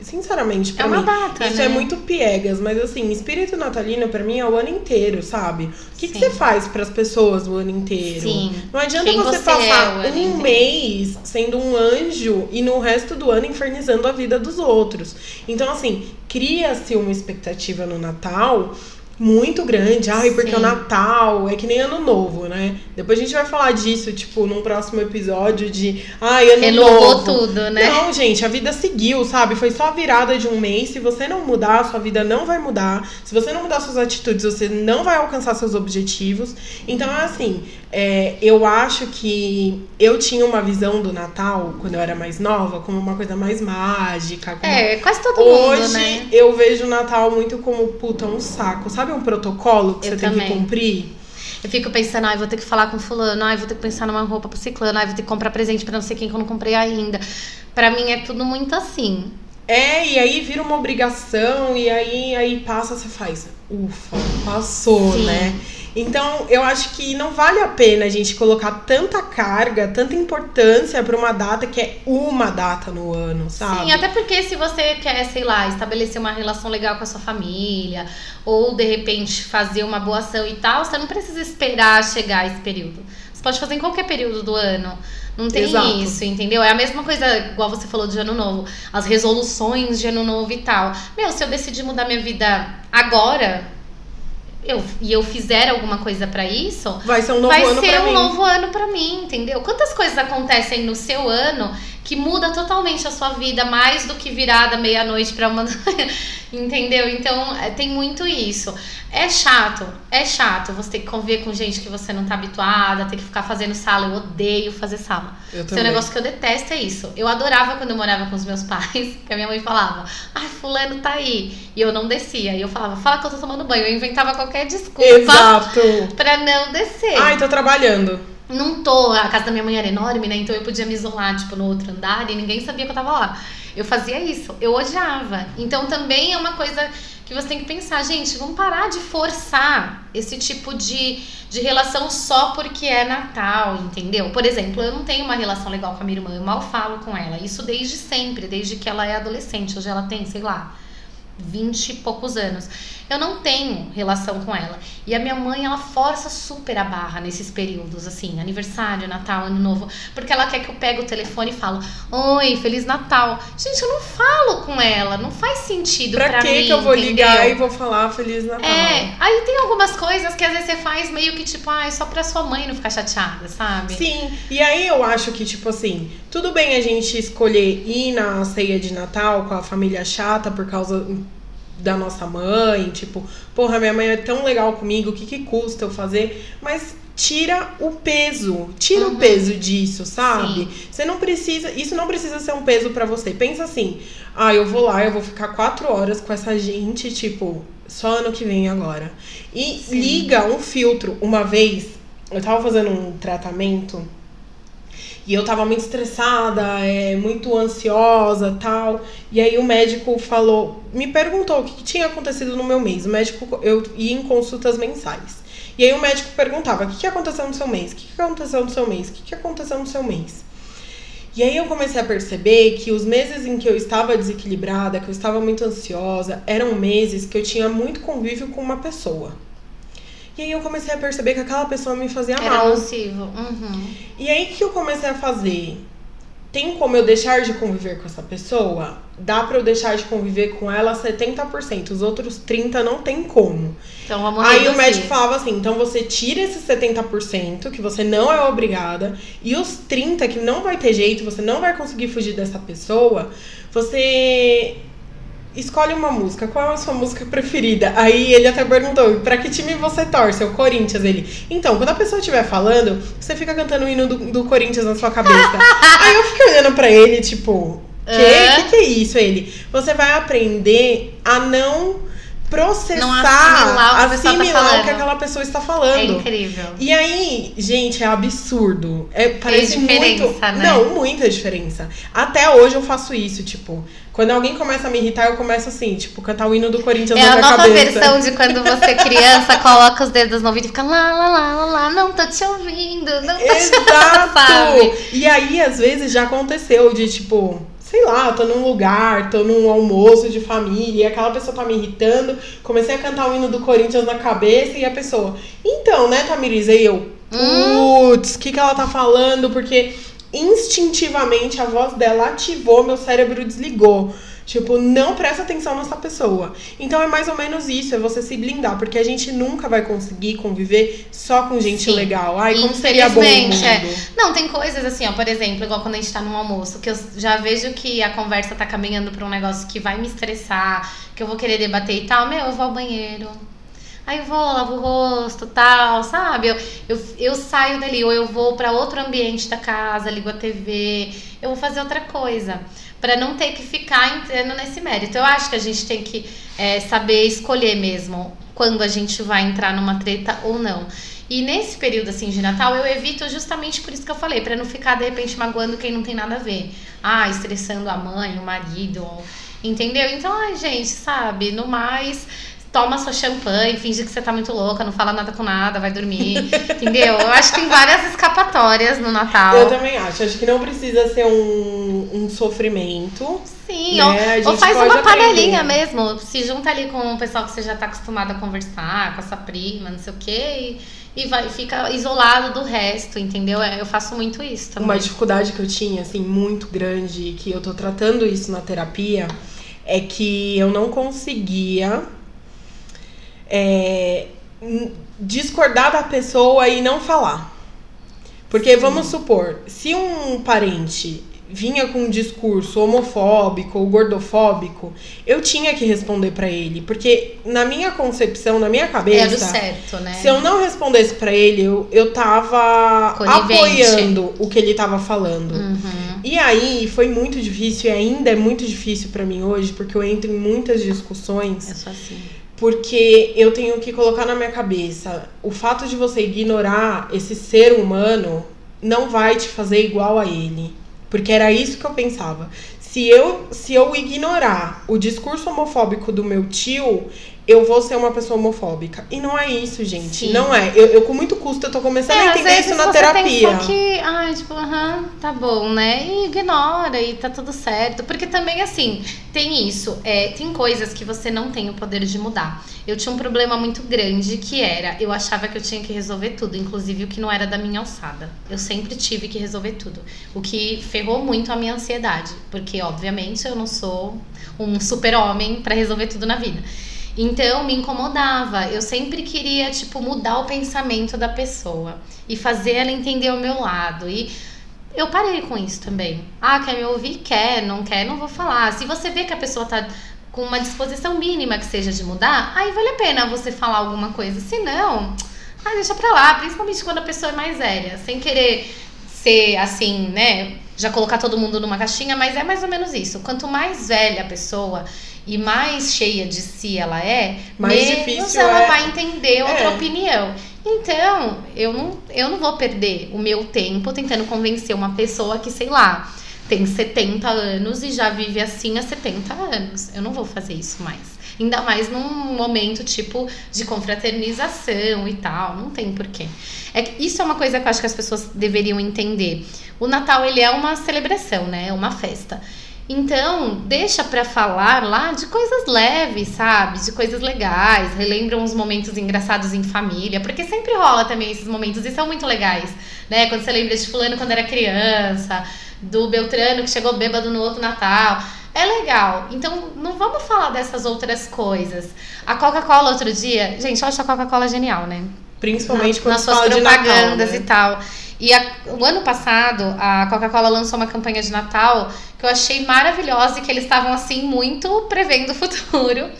sinceramente, pra É uma mim, data, isso né? é muito piegas, mas assim, espírito natalino pra mim é o ano inteiro, sabe? O que, que você faz pras pessoas o ano inteiro? Sim. Não adianta Quem você, é passar ano um inteiro. mês sendo um anjo e no resto do ano infernizando a vida dos outros. Então, assim, cria-se uma expectativa no Natal muito grande. Ai, porque Sim. o Natal é que nem ano novo, né? Depois a gente vai falar disso, tipo, num próximo episódio de ai, ano Renovou novo. tudo, né? Não, gente, a vida seguiu, sabe? Foi só a virada de um mês. Se você não mudar, sua vida não vai mudar. Se você não mudar suas atitudes, você não vai alcançar seus objetivos. Então, é assim, é, eu acho que eu tinha uma visão do Natal, quando eu era mais nova, como uma coisa mais mágica. como- É, quase todo Hoje mundo, né? eu vejo o Natal muito como, puta, um saco. Sabe um protocolo que Eu você tem também. que cumprir? Eu fico pensando, ai, vou ter que falar com fulano, ai, vou ter que pensar numa roupa pro ciclano, ai, vou ter que comprar presente pra não sei quem que eu não comprei ainda. Pra mim é tudo muito assim. É, e aí vira uma obrigação, e aí, aí passa, você faz. Ufa, passou, Sim. né? Então, eu acho que não vale a pena a gente colocar tanta carga, tanta importância pra uma data que é uma data no ano, sabe? Sim, até porque se você quer, sei lá, estabelecer uma relação legal com a sua família, ou de repente fazer uma boa ação e tal, você não precisa esperar chegar esse período. Você pode fazer em qualquer período do ano. Não tem Exato. isso, entendeu? É a mesma coisa, igual você falou de ano novo, as resoluções de ano novo e tal. Meu, se eu decidir mudar minha vida agora, eu, e eu fizer alguma coisa pra isso, Vai ser um novo vai ano ser um mim. novo ano pra mim, entendeu? Quantas coisas acontecem no seu ano que muda totalmente a sua vida, mais do que virada meia-noite pra uma. entendeu? Então, é, tem muito isso. É chato, é chato você ter que conviver com gente que você não tá habituada, ter que ficar fazendo sala. Eu odeio fazer sala. Eu é um negócio que eu detesto é isso. Eu adorava quando eu morava com os meus pais, que a minha mãe falava, ai, fulano tá aí. E eu não descia. E eu falava, fala que eu tô tomando banho. Eu inventava qualquer desculpa Exato. pra não descer. Ai, tô trabalhando. Não tô, a casa da minha mãe era enorme, né? Então eu podia me isolar, tipo, no outro andar e ninguém sabia que eu tava lá. Eu fazia isso, eu odiava. Então também é uma coisa que você tem que pensar, gente, vamos parar de forçar esse tipo de, de relação só porque é Natal, entendeu? Por exemplo, eu não tenho uma relação legal com a minha irmã, eu mal falo com ela. Isso desde sempre, desde que ela é adolescente. Hoje ela tem, sei lá, 20 e poucos anos. Eu não tenho relação com ela. E a minha mãe, ela força super a barra nesses períodos, assim, aniversário, Natal, Ano Novo, porque ela quer que eu pegue o telefone e falo: Oi, Feliz Natal. Gente, eu não falo com ela, não faz sentido Pra, pra, que mim. que eu vou entendeu? ligar e vou falar Feliz Natal? É, aí tem algumas coisas que às vezes você faz meio que tipo, ah, é só pra sua mãe não ficar chateada, sabe? Sim, e aí eu acho que, tipo assim, tudo bem a gente escolher ir na ceia de Natal com a família chata por causa da nossa mãe, tipo, porra, minha mãe é tão legal comigo, o que, que custa eu fazer? Mas tira o peso, tira o Uhum. peso disso, sabe? Sim. Você não precisa, isso não precisa ser um peso pra você. Pensa assim, ah, eu vou lá, eu vou ficar quatro horas com essa gente, tipo, só ano que vem agora. E Sim. liga um filtro. Uma vez, eu tava fazendo um tratamento e eu tava muito estressada, é, muito ansiosa tal. E aí o médico falou, me perguntou o que que tinha acontecido no meu mês. O médico, eu ia em consultas mensais. E aí o médico perguntava, o que, que aconteceu no seu mês? O que, que aconteceu no seu mês? O que, que aconteceu no seu mês? E aí eu comecei a perceber que os meses em que eu estava desequilibrada, que eu estava muito ansiosa, eram meses que eu tinha muito convívio com uma pessoa. E aí eu comecei a perceber que aquela pessoa me fazia Era mal. nocivo. Uhum. E aí que eu comecei a fazer? Tem como eu deixar de conviver com essa pessoa? Dá pra eu deixar de conviver com ela 70%, os outros 30 não tem como. Então vamos Aí o reduzir. médico falava assim: então você tira esses 70%, que você não é obrigada, e os 30% que não vai ter jeito, você não vai conseguir fugir dessa pessoa, você escolhe uma música. Qual é a sua música preferida? Aí ele até perguntou: pra que time você torce? É o Corinthians. Ele. Então, quando a pessoa estiver falando, você fica cantando o hino do, do Corinthians na sua cabeça. Aí eu fiquei olhando pra ele, tipo. Que? Hã? que? Que é isso? Ele. Você vai aprender a não processar, Não assimilar o que tá assimilar o que falando. aquela pessoa está É falando. incrível. E aí, gente, é absurdo. É, parece diferença, muito. né? Não, muita diferença. Até hoje eu faço isso, tipo, quando alguém começa a me irritar, eu começo assim, tipo, cantar o hino do Corinthians É na a minha nova cabeça. versão de quando você criança coloca os dedos no ouvido e fica lá, lá, lá, lá, lá, não tô te ouvindo, não tô te ouvindo, sabe? Exato! E aí, às vezes, já aconteceu de, tipo, sei lá, tô num lugar, tô num almoço de família, e aquela pessoa tá me irritando, comecei a cantar o hino do Corinthians na cabeça e a pessoa, então, né, Tamires, aí eu, putz, o que, que ela tá falando? Porque instintivamente a voz dela ativou, meu cérebro desligou. Tipo, não presta atenção nessa pessoa. Então é mais ou menos isso, é você se blindar, porque a gente nunca vai conseguir conviver só com gente Sim. legal. Ai, como seria bom é. Não, tem coisas assim, ó, por exemplo, igual quando a gente tá num almoço, que eu já vejo que a conversa tá caminhando pra um negócio que vai me estressar, que eu vou querer debater e tal, meu, eu vou ao banheiro. Aí eu vou, lavo o rosto tal, sabe? Eu, eu, eu saio dali, ou eu vou pra outro ambiente da casa, ligo a TV, eu vou fazer outra coisa. Pra não ter que ficar entrando nesse mérito. Eu acho que a gente tem que é, saber escolher mesmo quando a gente vai entrar numa treta ou não. E nesse período assim de Natal, eu evito justamente por isso que eu falei, pra não ficar de repente magoando quem não tem nada a ver. Ah, estressando a mãe, o marido, entendeu? Então, ai, gente, sabe, no mais, toma sua champanhe, finge que você tá muito louca, não fala nada com nada, vai dormir, entendeu? Eu acho que tem várias escapatórias no Natal. Eu também acho. Acho que não precisa ser um, um sofrimento. Sim, né? Ou, ou faz uma panelinha mesmo. Se junta ali com o pessoal que você já tá acostumado a conversar, com a sua prima, não sei o quê, e, e vai, fica isolado do resto, entendeu? É, Eu faço muito isso também. Uma dificuldade que eu tinha, assim, muito grande, que eu tô tratando isso na terapia, é que eu não conseguia é, discordar da pessoa e não falar. Porque vamos supor, se um parente vinha com um discurso homofóbico ou gordofóbico, eu tinha que responder pra ele, porque na minha concepção, na minha cabeça, É do certo, né? se eu não respondesse pra ele, eu, eu tava Conivente. apoiando o que ele tava falando. Uhum. E aí foi muito difícil e ainda é muito difícil pra mim hoje, porque eu entro em muitas discussões, Eu sou assim. Porque eu tenho que colocar na minha cabeça o fato de você ignorar esse ser humano não vai te fazer igual a ele. Porque era isso que eu pensava. Se eu, se eu ignorar o discurso homofóbico do meu tio, eu vou ser uma pessoa homofóbica. E não é isso, gente. Sim. Não é. Eu, eu, com muito custo, eu tô começando a É, às entender isso na terapia. tem que, ai, tipo, aham, tá bom, né? E ignora e tá tudo certo. Porque também, assim, tem isso. É, tem coisas que você não tem o poder de mudar. Eu tinha um problema muito grande que era, eu achava que eu tinha que resolver tudo, inclusive o que não era da minha alçada. Eu sempre tive que resolver tudo. O que ferrou muito a minha ansiedade. Porque, obviamente, eu não sou um super-homem pra resolver tudo na vida. Então me incomodava. Eu sempre queria, tipo, mudar o pensamento da pessoa e fazer ela entender o meu lado. E eu parei com isso também. Ah, quer me ouvir? Quer, não quer, não vou falar. Se você vê que a pessoa tá com uma disposição mínima que seja de mudar, aí vale a pena você falar alguma coisa. Se não, ah, deixa pra lá, principalmente quando a pessoa é mais velha, sem querer ser assim, né? Já colocar todo mundo numa caixinha, mas é mais ou menos isso. Quanto mais velha a pessoa e mais cheia de si ela é, Mais menos ela é- vai entender outra É. opinião. Então, eu não, eu não vou perder o meu tempo tentando convencer uma pessoa que, sei lá, tem 70 anos e já vive assim há 70 anos. Eu não vou fazer isso mais. Ainda mais num momento tipo de confraternização e tal. Não tem porquê. É isso é uma coisa que eu acho que as pessoas deveriam entender. O Natal, ele é uma celebração, né? É uma festa. Então, deixa pra falar lá de coisas leves, sabe? De coisas legais, relembram os momentos engraçados em família, porque sempre rola também esses momentos e são muito legais, né? Quando você lembra de fulano quando era criança, do Beltrano que chegou bêbado no outro Natal. É legal. Então, não vamos falar dessas outras coisas. A Coca-Cola outro dia, gente, eu acho a Coca-Cola genial, né? Principalmente quando nas suas fala de Natal, propagandas né? e tal. E a- o ano passado, a Coca-Cola lançou uma campanha de Natal que eu achei maravilhosa e que eles estavam assim muito prevendo o futuro.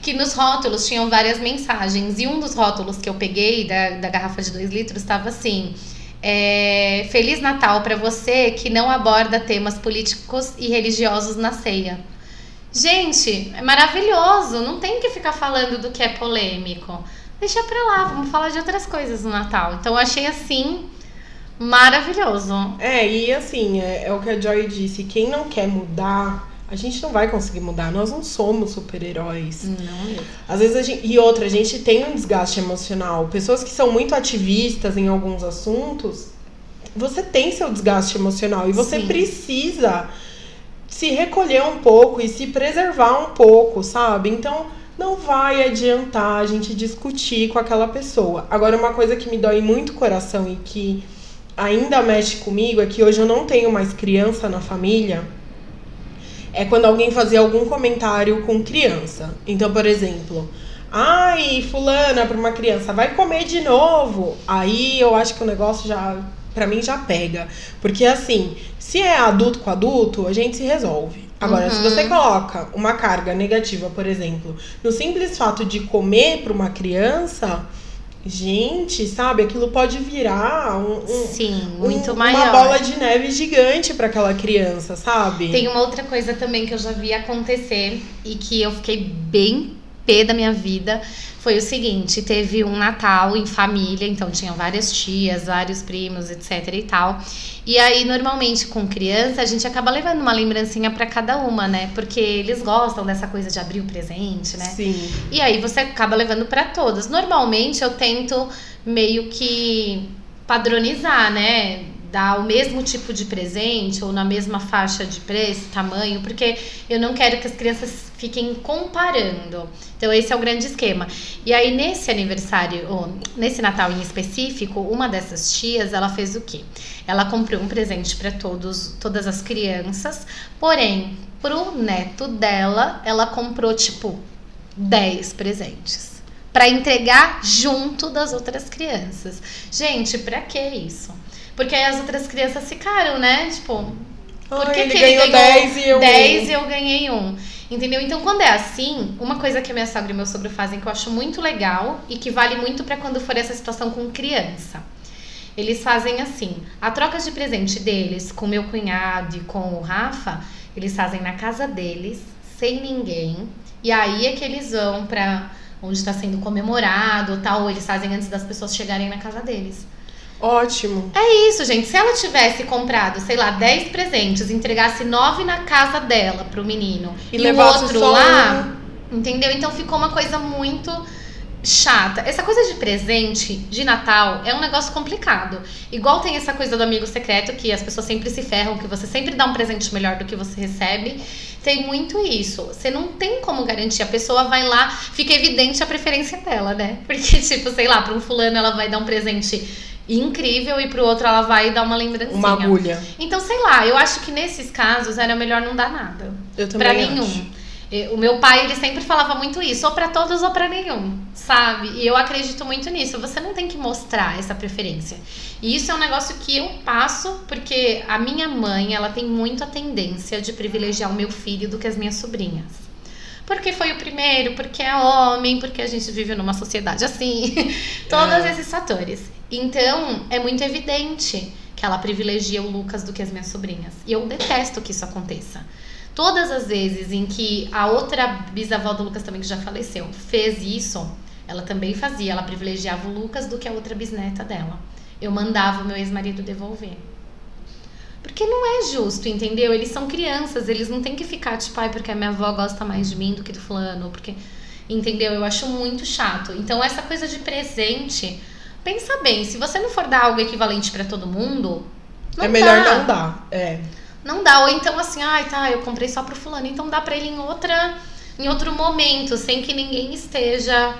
Que nos rótulos tinham várias mensagens. E um dos rótulos que eu peguei da, da garrafa de 2 litros estava assim: é, Feliz Natal para você que não aborda temas políticos e religiosos na ceia. Gente, é maravilhoso. Não tem que ficar falando do que é polêmico. Deixa pra lá, vamos falar de outras coisas no Natal. Então eu achei assim maravilhoso. É, e assim, é, é o que a Joy disse, quem não quer mudar, a gente não vai conseguir mudar. Nós não somos super-heróis. Não mesmo. Às vezes a gente. E outra, a gente tem um desgaste emocional. Pessoas que são muito ativistas em alguns assuntos, você tem seu desgaste emocional e você Sim. precisa se recolher um pouco e se preservar um pouco, sabe? Então não vai adiantar a gente discutir com aquela pessoa. Agora, uma coisa que me dói muito o coração e que ainda mexe comigo é que hoje eu não tenho mais criança na família. É quando alguém fazia algum comentário com criança. Então, por exemplo, ai, fulana para uma criança, vai comer de novo. Aí eu acho que o negócio já para mim já pega. Porque assim, se é adulto com adulto, a gente se resolve. Agora, uhum. se você coloca uma carga negativa, por exemplo, no simples fato de comer para uma criança, gente, sabe, aquilo pode virar um, um Sim, muito um, maior. uma bola de neve gigante para aquela criança, sabe? Tem uma outra coisa também que eu já vi acontecer e que eu fiquei bem pé da minha vida foi o seguinte: teve um Natal em família, então tinha várias tias, vários primos, etc e tal. E aí, normalmente, com criança, a gente acaba levando uma lembrancinha para cada uma, né? Porque eles gostam dessa coisa de abrir o presente, né? Sim. E aí você acaba levando para todas. Normalmente eu tento meio que padronizar, né? Dar o mesmo tipo de presente ou na mesma faixa de preço, tamanho, porque eu não quero que as crianças fiquem comparando. Então esse é o grande esquema. E aí nesse aniversário, nesse Natal em específico, uma dessas tias, ela fez o quê? Ela comprou um presente para todos, todas as crianças, porém, pro neto dela, ela comprou tipo 10 presentes para entregar junto das outras crianças. Gente, para que isso? Porque aí as outras crianças ficaram, né? Tipo, por que, ele, que ele ganhou 10 e eu 10 e eu ganhei um? Entendeu? Então, quando é assim, uma coisa que a minha sogra e meu sogro fazem que eu acho muito legal e que vale muito para quando for essa situação com criança. Eles fazem assim: a troca de presente deles com meu cunhado e com o Rafa, eles fazem na casa deles, sem ninguém. E aí é que eles vão para onde está sendo comemorado, tal, ou eles fazem antes das pessoas chegarem na casa deles. Ótimo. É isso, gente. Se ela tivesse comprado, sei lá, 10 presentes, entregasse 9 na casa dela pro menino e, e o outro lá, um... entendeu? Então ficou uma coisa muito chata. Essa coisa de presente de Natal é um negócio complicado. Igual tem essa coisa do amigo secreto que as pessoas sempre se ferram, que você sempre dá um presente melhor do que você recebe. Tem muito isso. Você não tem como garantir. A pessoa vai lá, fica evidente a preferência dela, né? Porque, tipo, sei lá, para um fulano ela vai dar um presente incrível e pro outro ela vai dar uma lembrancinha. Uma agulha. Então, sei lá, eu acho que nesses casos era melhor não dar nada. Eu também Pra nenhum. Acho. O meu pai, ele sempre falava muito isso, ou para todos ou para nenhum, sabe? E eu acredito muito nisso. Você não tem que mostrar essa preferência. E isso é um negócio que eu passo porque a minha mãe, ela tem muito a tendência de privilegiar o meu filho do que as minhas sobrinhas porque foi o primeiro, porque é homem, porque a gente vive numa sociedade assim. Todos é. esses fatores. Então, é muito evidente que ela privilegia o Lucas do que as minhas sobrinhas. E eu detesto que isso aconteça. Todas as vezes em que a outra bisavó do Lucas também, que já faleceu, fez isso, ela também fazia. Ela privilegiava o Lucas do que a outra bisneta dela. Eu mandava o meu ex-marido devolver. Porque não é justo, entendeu? Eles são crianças, eles não têm que ficar tipo, ai, porque a minha avó gosta mais de mim do que do fulano, porque. Entendeu? Eu acho muito chato. Então, essa coisa de presente, pensa bem, se você não for dar algo equivalente para todo mundo. é melhor dá. não dar. É. Não dá. Ou então, assim, ai, tá, eu comprei só pro fulano, então dá pra ele em outra. Em outro momento, sem que ninguém esteja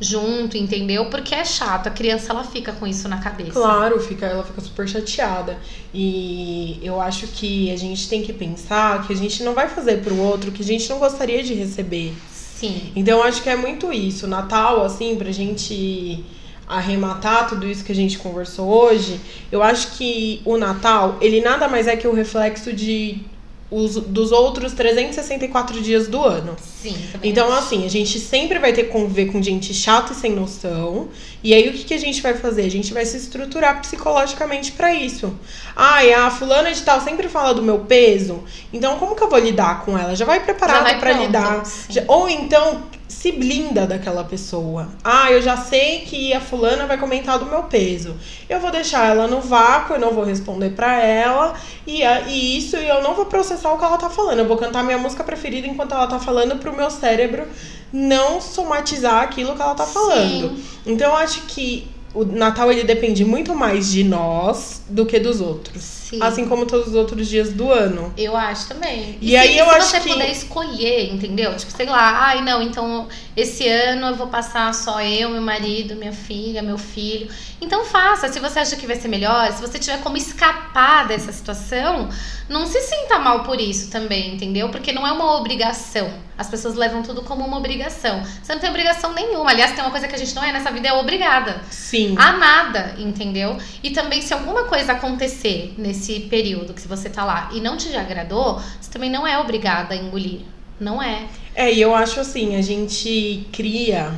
junto, entendeu? Porque é chato, a criança ela fica com isso na cabeça. Claro, fica, ela fica super chateada. E eu acho que a gente tem que pensar que a gente não vai fazer pro outro que a gente não gostaria de receber. Sim. Então eu acho que é muito isso. Natal, assim, pra gente arrematar tudo isso que a gente conversou hoje, eu acho que o Natal, ele nada mais é que o reflexo de os, dos outros 364 dias do ano. Sim, Então, assim, a gente sempre vai ter que conviver com gente chata e sem noção. E aí, o que, que a gente vai fazer? A gente vai se estruturar psicologicamente para isso. Ai, a fulana de tal sempre fala do meu peso. Então, como que eu vou lidar com ela? Já vai preparada para lidar. Já, ou então, se blinda daquela pessoa. Ah, eu já sei que a fulana vai comentar do meu peso. Eu vou deixar ela no vácuo, eu não vou responder para ela. E, e isso eu não vou processar o que ela tá falando. Eu vou cantar minha música preferida enquanto ela tá falando pro meu cérebro não somatizar aquilo que ela tá falando. Sim. Então eu acho que o Natal ele depende muito mais de nós do que dos outros. Sim. Assim como todos os outros dias do ano. Eu acho também. E aí se, eu se acho você que- puder escolher, entendeu? Tipo, sei lá, ai não, então esse ano eu vou passar só eu, meu marido, minha filha, meu filho. Então faça. Se você acha que vai ser melhor, se você tiver como escapar dessa situação, não se sinta mal por isso também, entendeu? Porque não é uma obrigação. As pessoas levam tudo como uma obrigação. Você não tem obrigação nenhuma. Aliás, tem uma coisa que a gente não é nessa vida, é obrigada Sim. a nada, entendeu? E também se alguma coisa acontecer nesse período que você tá lá e não te agradou, você também não é obrigada a engolir. Não é. É, e eu acho assim, a gente cria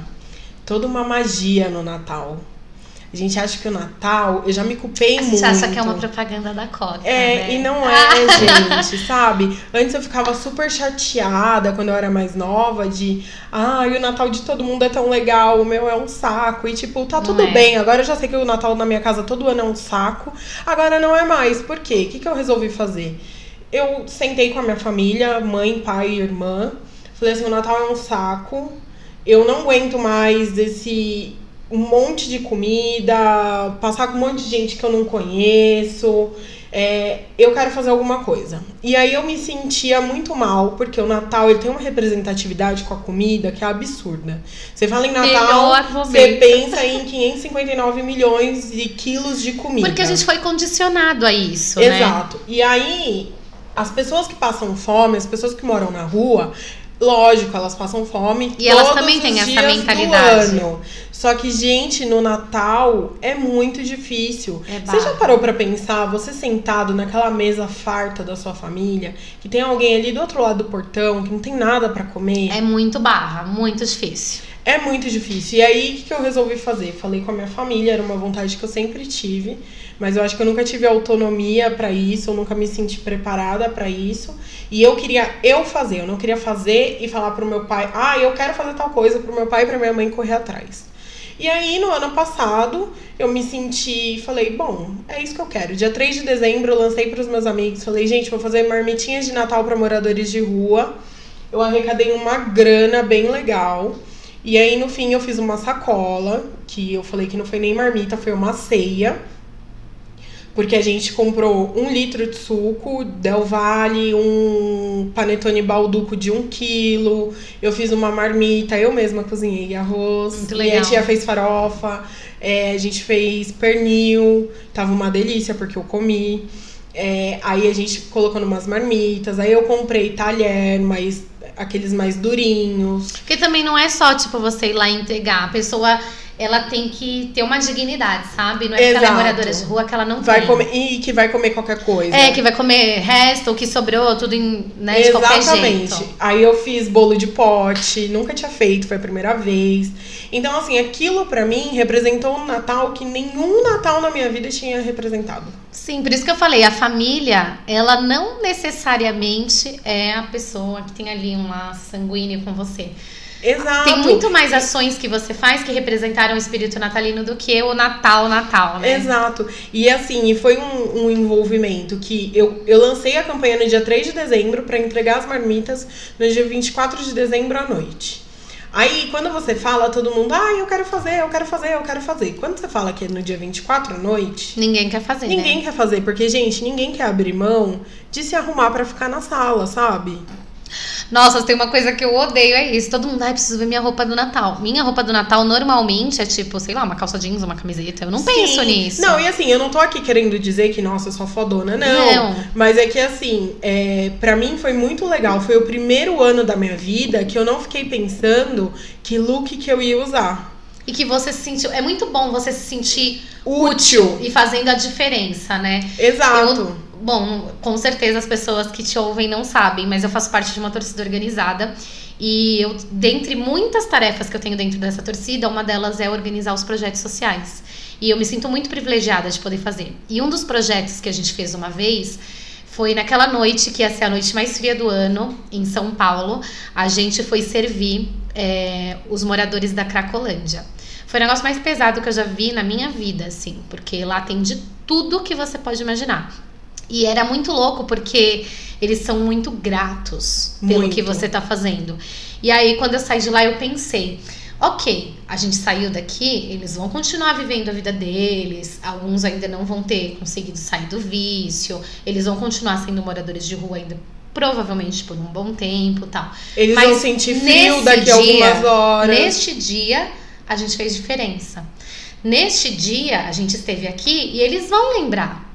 toda uma magia no Natal. A gente acha que o Natal, eu já me culpei A muito. gente acha que é uma propaganda da Coca. É, né? e não é, gente, sabe? Antes eu ficava super chateada quando eu era mais nova de, ai, o Natal de todo mundo é tão legal, o meu é um saco. E tipo, tá Não tudo é. bem. Agora eu já sei que o Natal na minha casa todo ano é um saco. Agora não é mais. Por quê? O que, que eu resolvi fazer? Eu sentei com a minha família, mãe, pai e irmã. Falei assim, o Natal é um saco. Eu não aguento mais esse um monte de comida, passar com um monte de gente que eu não conheço. É, eu quero fazer alguma coisa. E aí eu me sentia muito mal, porque o Natal ele tem uma representatividade com a comida que é absurda. Você fala em Natal, você pensa em 559 milhões de quilos de comida. Porque a gente foi condicionado a isso, né? Exato. E aí, as pessoas que passam fome, as pessoas que moram na rua, lógico, elas passam fome. E elas também têm essa mentalidade. Só que, gente, no Natal é muito difícil. É você já parou pra pensar, você sentado naquela mesa farta da sua família, que tem alguém ali do outro lado do portão que não tem nada pra comer? É muito barra, muito difícil. É muito difícil. E aí, o que que eu resolvi fazer? Falei com a minha família, era uma vontade que eu sempre tive, mas eu acho que eu nunca tive autonomia pra isso, eu nunca me senti preparada pra isso. E eu queria eu fazer, eu não queria fazer e falar pro meu pai, ah, eu quero fazer tal coisa pro meu pai e pra minha mãe correr atrás. E aí, no ano passado, eu me senti, falei, bom, é isso que eu quero. Dia 3 de dezembro, eu lancei pros meus amigos, falei, gente, vou fazer marmitinhas de Natal pra moradores de rua. Eu arrecadei uma grana bem legal. E aí, no fim, eu fiz uma sacola, que eu falei que não foi nem marmita, foi uma ceia. Porque a gente comprou um litro de suco, Del Valle, um panetone balduco de um quilo. Eu fiz uma marmita, eu mesma cozinhei arroz. Muito Minha legal. tia fez farofa. é, a gente fez pernil. Tava uma delícia, porque eu comi. É, aí a gente colocou umas marmitas. Aí eu comprei talher, mas aqueles mais durinhos. Porque também não é só, tipo, você ir lá entregar. A pessoa, ela tem que ter uma dignidade, sabe? Não é porque ela é Exato. moradora de rua que ela não Vai tem. comer, e que vai comer qualquer coisa. É, que vai comer resto, o que sobrou, tudo em, né, de qualquer Exatamente. jeito. Aí eu fiz bolo de pote, nunca tinha feito, foi a primeira vez. Então, assim, aquilo pra mim representou um Natal que nenhum Natal na minha vida tinha representado. Sim, por isso que eu falei, a família, ela não necessariamente é a pessoa que tem ali um laço sanguíneo com você. Exato. Tem muito mais ações que você faz que representaram o espírito natalino do que o Natal, Natal, né? Exato. E assim, foi um, um envolvimento que eu, eu lancei a campanha no dia 3 de dezembro pra entregar as marmitas no dia 24 de dezembro à noite. Aí, quando você fala, todo mundo, ah, eu quero fazer, eu quero fazer, eu quero fazer. Quando você fala que é no dia 24 à noite, Ninguém quer fazer, Ninguém né? quer fazer, porque, gente, ninguém quer abrir mão de se arrumar pra ficar na sala, sabe? Nossa, tem uma coisa que eu odeio, é isso. Todo mundo, ai, preciso ver minha roupa do Natal. Minha roupa do Natal normalmente é tipo, sei lá, uma calça jeans, uma camiseta. Eu não penso Sim. nisso. Não, e assim, eu não tô aqui querendo dizer que, nossa, eu sou fodona, não. Não. Mas é que, assim, é, para mim foi muito legal. Foi o primeiro ano da minha vida que eu não fiquei pensando que look que eu ia usar. E que você se sentiu. É muito bom você se sentir Útil. e fazendo a diferença, né? Exato. Eu- bom, com certeza as pessoas que te ouvem não sabem, mas eu faço parte de uma torcida organizada. E eu, dentre muitas tarefas que eu tenho dentro dessa torcida, uma delas é organizar os projetos sociais. E eu me sinto muito privilegiada de poder fazer. E um dos projetos que a gente fez uma vez foi naquela noite, que ia ser a noite mais fria do ano, em São Paulo, a gente foi servir é, os moradores da Cracolândia. Foi o negócio mais pesado que eu já vi na minha vida, assim, porque lá tem de tudo que você pode imaginar. E era muito louco porque eles são muito gratos pelo Muito. que você tá fazendo. E aí, quando eu saí de lá, eu pensei: Ok, a gente saiu daqui, eles vão continuar vivendo a vida deles, alguns ainda não vão ter conseguido sair do vício, eles vão continuar sendo moradores de rua ainda provavelmente por um bom tempo tal. Eles Mas vão sentir frio daqui a dia- algumas horas. Neste dia, a gente fez diferença. Neste dia, a gente esteve aqui e eles vão lembrar,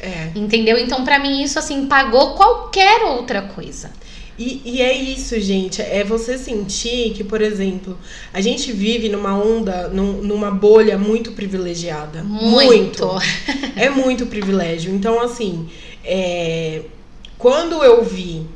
É. entendeu? Então, pra mim, isso assim pagou qualquer outra coisa. E, e é isso, gente. É você sentir que, por exemplo, a gente vive numa onda, num- numa bolha muito privilegiada. Muito. É muito privilégio. Então, assim, é, quando eu vi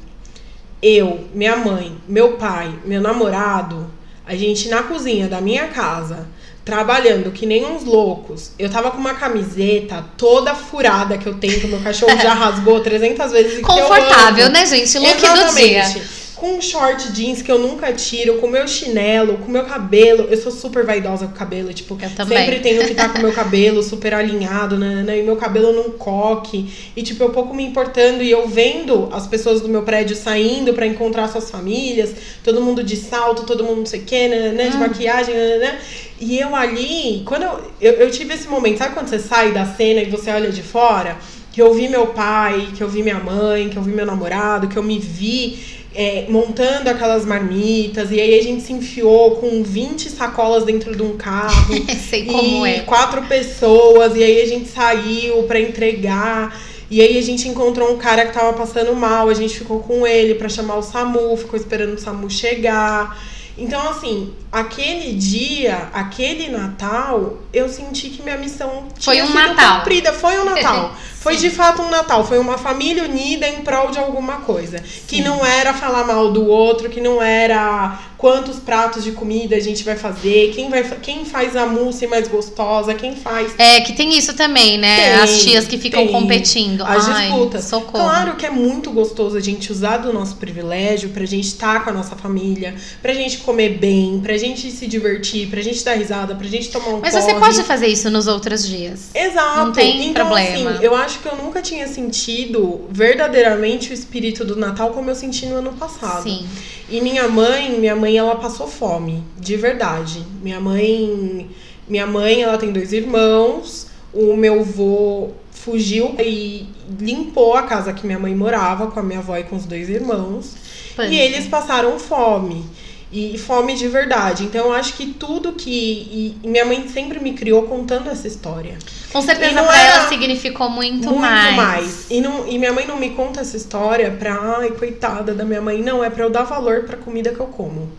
eu, minha mãe, meu pai, meu namorado, a gente na cozinha da minha casa, trabalhando que nem uns loucos. Eu tava com uma camiseta toda furada que eu tenho, que meu cachorro já rasgou 300 vezes. e que eu Confortável, né, gente? Look do Exatamente. dia. Com um short jeans que eu nunca tiro, com meu chinelo, com meu cabelo. Eu sou super vaidosa com o cabelo, tipo, Eu também. sempre tenho que estar com meu cabelo super alinhado, né, né, e meu cabelo num coque. E tipo, eu pouco me importando e eu vendo as pessoas do meu prédio saindo pra encontrar suas famílias, todo mundo de salto, todo mundo não sei o que, né, né, de maquiagem, né, né, né. E eu ali, quando eu, eu, eu tive esse momento, sabe quando você sai da cena e você olha de fora? Que eu vi meu pai, que eu vi minha mãe, que eu vi meu namorado, que eu me vi é, montando aquelas marmitas, e aí a gente se enfiou com 20 sacolas dentro de um carro. Sei como e é. quatro pessoas, e aí a gente saiu pra entregar. E aí a gente encontrou um cara que tava passando mal, a gente ficou com ele pra chamar o SAMU, ficou esperando o SAMU chegar. Então, assim, aquele dia, aquele Natal, eu senti que minha missão Foi tinha um sido Natal. cumprida. Foi um Natal. Foi de fato um Natal. Foi uma família unida em prol de alguma coisa. Que Sim. não era falar mal do outro, que não era quantos pratos de comida a gente vai fazer, quem, vai, quem faz a mousse mais gostosa, quem faz É, que tem isso também, né? Tem, As tias que ficam tem. competindo. as Ai, disputas. Socorro. Claro que é muito gostoso a gente usar do nosso privilégio pra gente estar com a nossa família, pra gente comer bem, pra gente se divertir, pra gente dar risada, pra gente tomar um Mas porre. você pode fazer isso nos outros dias. Exato. Não tem então, problema. assim, eu acho que eu nunca tinha sentido verdadeiramente o espírito do Natal como eu senti no ano passado. Sim. E minha mãe, minha mãe, ela passou fome, de verdade. Minha mãe, minha mãe, ela tem dois irmãos. O meu avô fugiu e limpou a casa que minha mãe morava com a minha avó e com os dois irmãos. E eles passaram fome. E fome de verdade. Então eu acho que tudo que. E, minha mãe sempre me criou contando essa história. Com certeza pra era ela significou muito, Muito mais. mais. E, não, e minha mãe não me conta essa história pra. Ai, coitada da minha mãe. Não, é pra eu dar valor pra comida que eu como.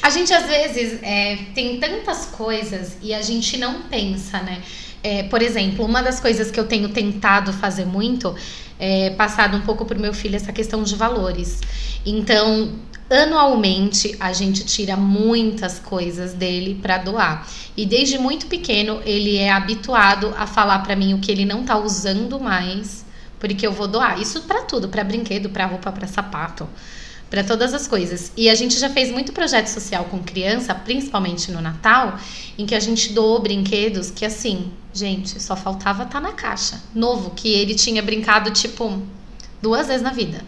A gente às vezes é, tem tantas coisas e a gente não pensa, né? É, por exemplo, uma das coisas que eu tenho tentado fazer muito é passado um pouco pro meu filho essa questão de valores. Então, anualmente a gente tira muitas coisas dele para doar. E desde muito pequeno ele é habituado a falar para mim o que ele não tá usando mais, porque eu vou doar. Isso para tudo, para brinquedo, para roupa, para sapato para todas as coisas. E a gente já fez muito projeto social com criança, principalmente no Natal, em que a gente doou brinquedos que assim, gente, só faltava estar na caixa. Novo, que ele tinha brincado tipo duas vezes na vida.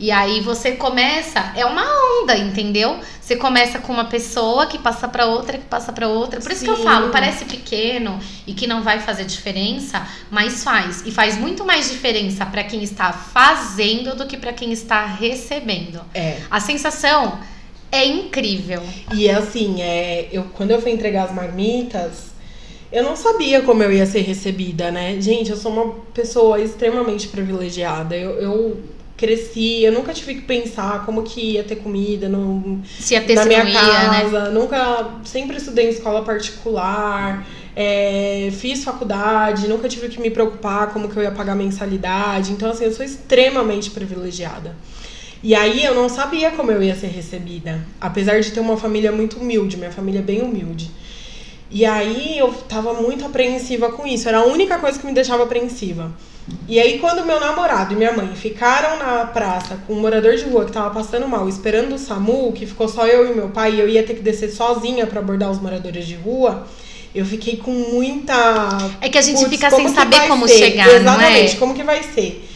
E aí você começa, é uma onda, entendeu? Você começa com uma pessoa que passa para outra, que passa para outra. Por isso que eu falo, parece pequeno e que não vai fazer diferença, mas faz. E faz muito mais diferença para quem está fazendo do que para quem está recebendo. É. A sensação é incrível. E assim, é, eu, quando eu fui entregar as marmitas, eu não sabia como eu ia ser recebida, né? Gente, eu sou uma pessoa extremamente privilegiada. Eu, eu cresci, eu nunca tive que pensar como que ia ter comida no, Se ia ter na minha ia, né? casa. Nunca, sempre estudei em escola particular. é, fiz faculdade, nunca tive que me preocupar como que eu ia pagar mensalidade. Então, assim, eu sou extremamente privilegiada. E aí eu não sabia como eu ia ser recebida. Apesar de ter uma família muito humilde, minha família é bem humilde. E aí eu tava muito apreensiva com isso. Era a única coisa que me deixava apreensiva. E aí, quando meu namorado e minha mãe ficaram na praça com um morador de rua que tava passando mal, esperando o SAMU, que ficou só eu e meu pai, e eu ia ter que descer sozinha pra abordar os moradores de rua, eu fiquei com muita É que a gente Putz, fica sem saber como ser? chegar, é? Exatamente, como que vai ser?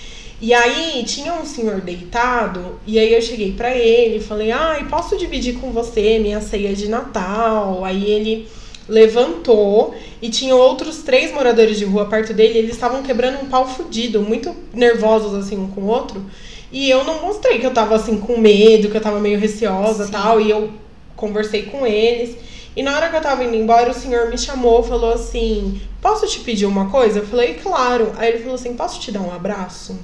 E aí tinha um senhor deitado, e aí eu cheguei pra ele e falei: "Ai, posso dividir com você minha ceia de Natal?". Aí ele levantou e tinha outros três moradores de rua perto dele, e eles estavam quebrando um pau fudido, muito nervosos assim um com o outro. E eu não mostrei que eu tava assim com medo, que eu tava meio receosa, Sim. tal, e eu conversei com eles. E na hora que eu tava indo embora, o senhor me chamou, falou assim: "Posso te pedir uma coisa?". Eu falei: "Claro". Aí ele falou assim: "Posso te dar um abraço?".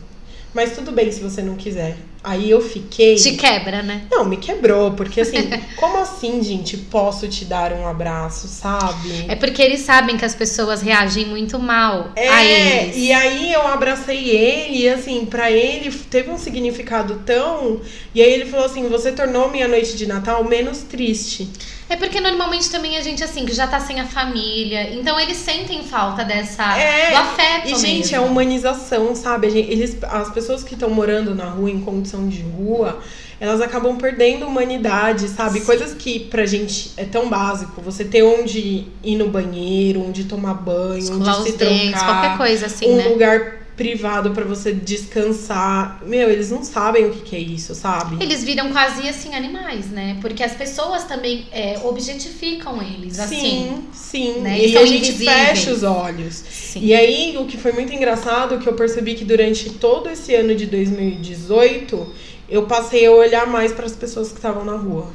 Mas tudo bem se você não quiser. Aí eu fiquei. Te quebra, né? Não, me quebrou, porque assim, como assim, gente, posso te dar um abraço, sabe? É porque eles sabem que as pessoas reagem muito mal a É, eles. e aí eu abracei ele e assim, pra ele teve um significado tão. E aí ele falou assim: você tornou minha noite de Natal menos triste. É porque normalmente também a gente, assim, que já tá sem a família. Então eles sentem falta dessa. É, do afeto. E, gente, é mesmo. humanização, sabe? Eles, as pessoas que estão morando na rua em condição de rua, elas acabam perdendo humanidade, sabe? Sim. Coisas que pra gente é tão básico. Você ter onde ir no banheiro, onde tomar banho, Escovar onde se dentes, trocar. qualquer coisa assim, um né? lugar privado pra você descansar. Meu, eles não sabem o que, que é isso, sabe? Eles viram quase assim animais, né? Porque as pessoas também é, objetificam eles, assim. Sim, sim. né? E são a gente invisíveis. fecha os olhos. Sim. E aí, o que foi muito engraçado, que eu percebi que durante todo esse ano de 2018, eu passei a olhar mais para as pessoas que estavam na rua.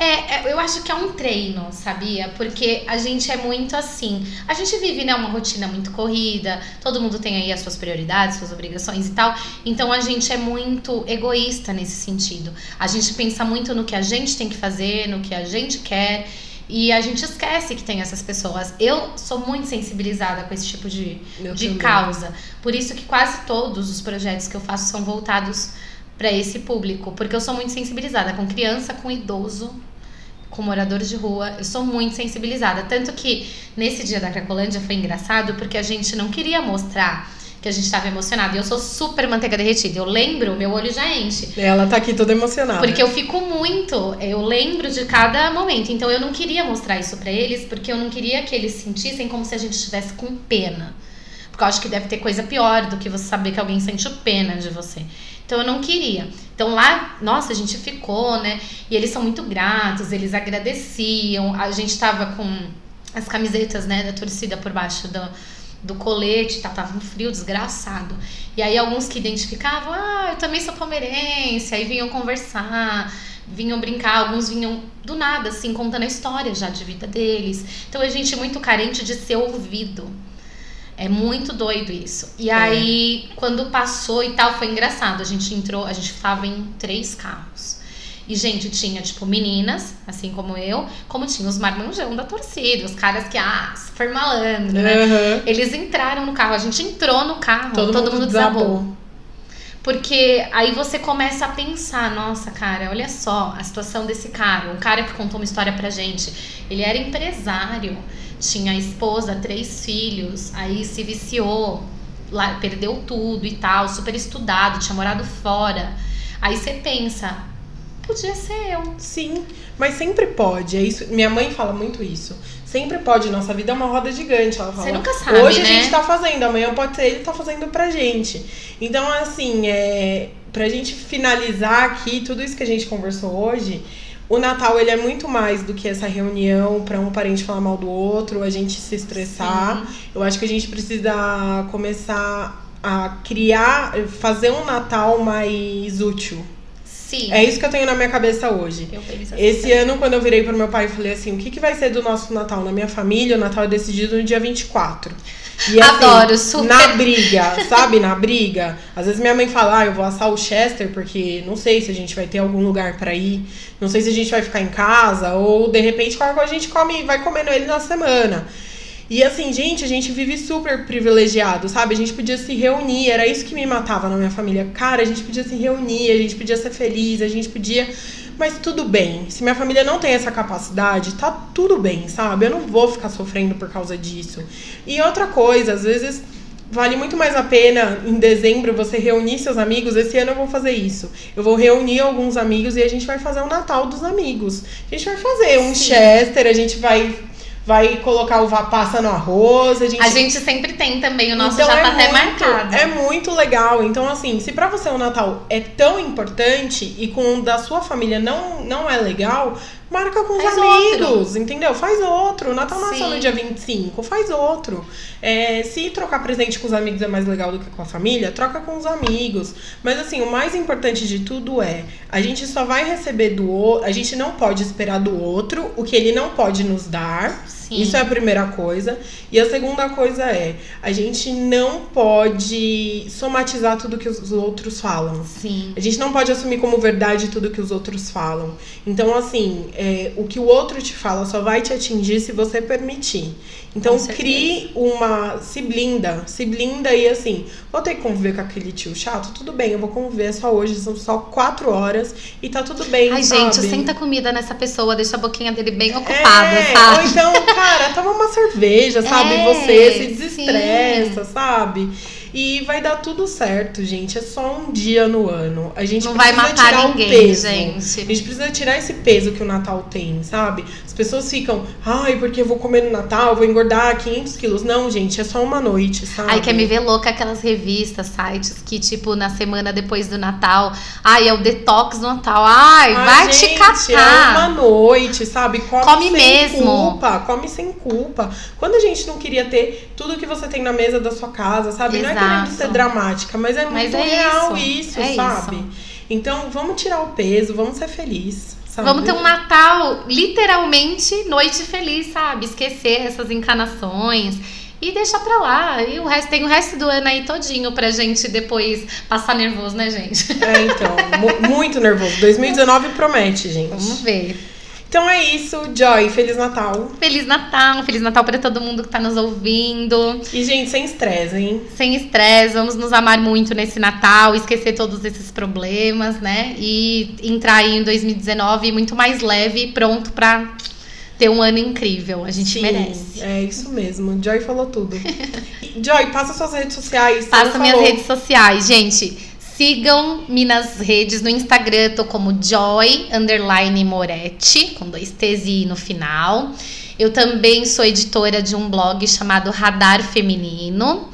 É, é, eu acho que é um treino, sabia? Porque a gente é muito assim. A gente vive, né, uma rotina muito corrida, todo mundo tem aí as suas prioridades, suas obrigações e tal. Então a gente é muito egoísta nesse sentido. A gente pensa muito no que a gente tem que fazer, no que a gente quer. E a gente esquece que tem essas pessoas. Eu sou muito sensibilizada com esse tipo de, de também. causa. Por isso que quase todos os projetos que eu faço são voltados para esse público, porque eu sou muito sensibilizada com criança, com idoso, com moradores de rua. Eu sou muito sensibilizada, tanto que nesse dia da Cracolândia foi engraçado porque a gente não queria mostrar que a gente estava emocionado. E eu sou super manteiga derretida. Eu lembro, meu olho já enche. Ela tá aqui toda emocionada. Porque eu fico muito, eu lembro de cada momento. Então eu não queria mostrar isso pra eles, porque eu não queria que eles sentissem como se a gente estivesse com pena. Porque eu acho que deve ter coisa pior do que você saber que alguém sente pena de você. Então eu não queria. Então lá, nossa, a gente ficou, né? E eles são muito gratos, eles agradeciam. A gente tava com as camisetas, né, da torcida por baixo do, do colete, tá, tava um frio desgraçado. E aí alguns que identificavam, ah, eu também sou palmeirense, aí vinham conversar, vinham brincar, alguns vinham do nada, assim, contando a história já de vida deles. Então a gente é muito carente de ser ouvido. É muito doido isso. E aí, quando passou e tal, foi engraçado. A gente entrou, a gente tava em três carros. E, gente, tinha, tipo, meninas, assim como eu, como tinha os marmanjão da torcida, os caras que, ah, super malandro, né? Aham. Eles entraram no carro, a gente entrou no carro, Todo, todo, mundo, mundo desabou. desabou. Porque aí você começa a pensar, nossa, cara, olha só a situação desse cara. Um cara que contou uma história pra gente. Ele era empresário, tinha esposa, três filhos, aí se viciou, lá, perdeu tudo e tal, super estudado, tinha morado fora. Aí você pensa, podia ser eu. Sim, mas sempre pode. É isso. Minha mãe fala muito isso. Sempre pode. Nossa vida é uma roda gigante. Ela fala. Você nunca sabe, Hoje né? a gente tá fazendo, amanhã pode ser ele tá fazendo pra gente. Então, assim, é, pra gente finalizar aqui tudo isso que a gente conversou hoje, o Natal ele é muito mais do que essa reunião pra um parente falar mal do outro, a gente se estressar. Eu acho que a gente precisa começar a criar, fazer um Natal mais útil. Sim. É isso que eu tenho na minha cabeça hoje. Assim Esse também. ano, quando eu virei pro meu pai e falei assim: o que, que vai ser do nosso Natal? Na minha família, o Natal é decidido no dia 24. E, assim, Adoro, super. Na briga, sabe? Na briga. Às vezes minha mãe fala: ah, eu vou assar o Chester porque não sei se a gente vai ter algum lugar pra ir, não sei se a gente vai ficar em casa, ou de repente a gente come, vai comendo ele na semana. E assim, gente, a gente vive super privilegiado, sabe? A gente podia se reunir, era isso que me matava na minha família. Cara, a gente podia se reunir, a gente podia ser feliz, a gente podia. Mas tudo bem. Se minha família não tem essa capacidade, tá tudo bem, sabe? Eu não vou ficar sofrendo por causa disso. E outra coisa, às vezes vale muito mais a pena em dezembro você reunir seus amigos. Esse ano eu vou fazer isso. Eu vou reunir alguns amigos e a gente vai fazer o Natal dos amigos. A gente vai fazer um Sim. Chester, a gente vai vai colocar uva passa no arroz. A gente, A gente sempre tem também, o nosso Então já é tá até muito- marcado. É muito legal. Então, assim, se pra você o Natal é tão importante e com o da sua família não, não é legal, marca com os Faz amigos, entendeu? Faz outro. O Natal não é só no dia 25, faz outro. É, se trocar presente com os amigos é mais legal do que com a família, troca com os amigos. Mas assim, o mais importante de tudo é, a gente só vai receber do outro, a gente não pode esperar do outro o que ele não pode nos dar. Sim. Isso é a primeira coisa. E a segunda coisa é, a gente não pode somatizar tudo que os outros falam. Sim. A gente não pode assumir como verdade tudo que os outros falam. Então, assim, é, o que o outro te fala só vai te atingir se você permitir. Então, crie uma. Se blinda. Se blinda e assim, vou ter que conviver com aquele tio chato? Tudo bem, eu vou conviver só hoje, são só quatro horas e tá tudo bem. Ai, sabe? gente, senta comida nessa pessoa, deixa a boquinha dele bem ocupada, É, sabe? ou então, cara, toma uma cerveja, sabe? É, Você se sim. desestressa, sabe? E vai dar tudo certo, gente. É só um dia no ano. A gente Não vai precisa matar tirar ninguém, o peso. A gente. gente precisa tirar esse peso que o Natal tem, sabe? As pessoas ficam, ai, porque eu vou comer no Natal, vou engordar 500 quilos. Não, gente, é só uma noite, sabe? Ai, quer me ver louca aquelas revistas, sites que, tipo, na semana depois do Natal, ai, é o detox do Natal. Ai, Ai, vai gente, te catar. É uma noite, sabe? Come, Come sem mesmo. culpa, come sem culpa. Quando a gente não queria ter tudo que você tem na mesa da sua casa, sabe? Não é querendo Exato. ser dramática, mas é Mas muito é real isso, isso, é sabe? isso. Então, vamos tirar o peso, vamos ser felizes, sabe? Vamos ter um Natal, literalmente, noite feliz, sabe? Esquecer essas encanações e deixar pra lá. E o resto, tem o resto do ano aí todinho pra gente depois passar nervoso, né, gente? É, então, mu- muito nervoso. 2019 promete, gente. Vamos ver. Então é isso, Joy, Feliz Natal. Feliz Natal, Feliz Natal pra todo mundo que tá nos ouvindo. E, gente, sem estresse, hein? Sem estresse, vamos nos amar muito nesse Natal, esquecer todos esses problemas, né? E entrar aí em 2019 muito mais leve e pronto pra ter um ano incrível. A gente Sim, merece. É isso mesmo. Joy falou tudo. Joy, passa suas redes sociais. Passa minhas redes sociais, gente. Sigam-me nas redes, no Instagram, tô como Joy underline Moretti, com dois T's e no final. Eu também sou editora de um blog chamado Radar Feminino.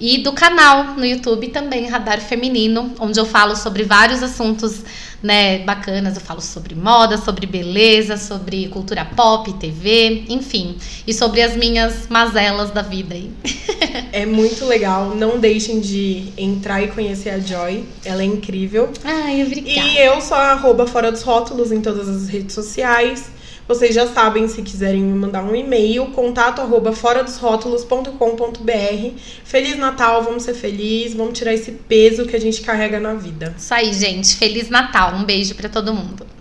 E do canal no YouTube também, Radar Feminino, onde eu falo sobre vários assuntos né, bacanas. Eu falo sobre moda, sobre beleza, sobre cultura pop, TV, enfim. E sobre as minhas mazelas da vida aí. É muito legal. Não deixem de entrar e conhecer a Joy. Ela é incrível. Ai, obrigada. E eu sou a arroba fora dos rótulos em todas as redes sociais. Vocês já sabem, se quiserem me mandar um e-mail, contato arroba fora dos rótulos.com.br. Feliz Natal, vamos ser felizes, vamos tirar esse peso que a gente carrega na vida. Isso aí, gente. Feliz Natal. Um beijo pra todo mundo.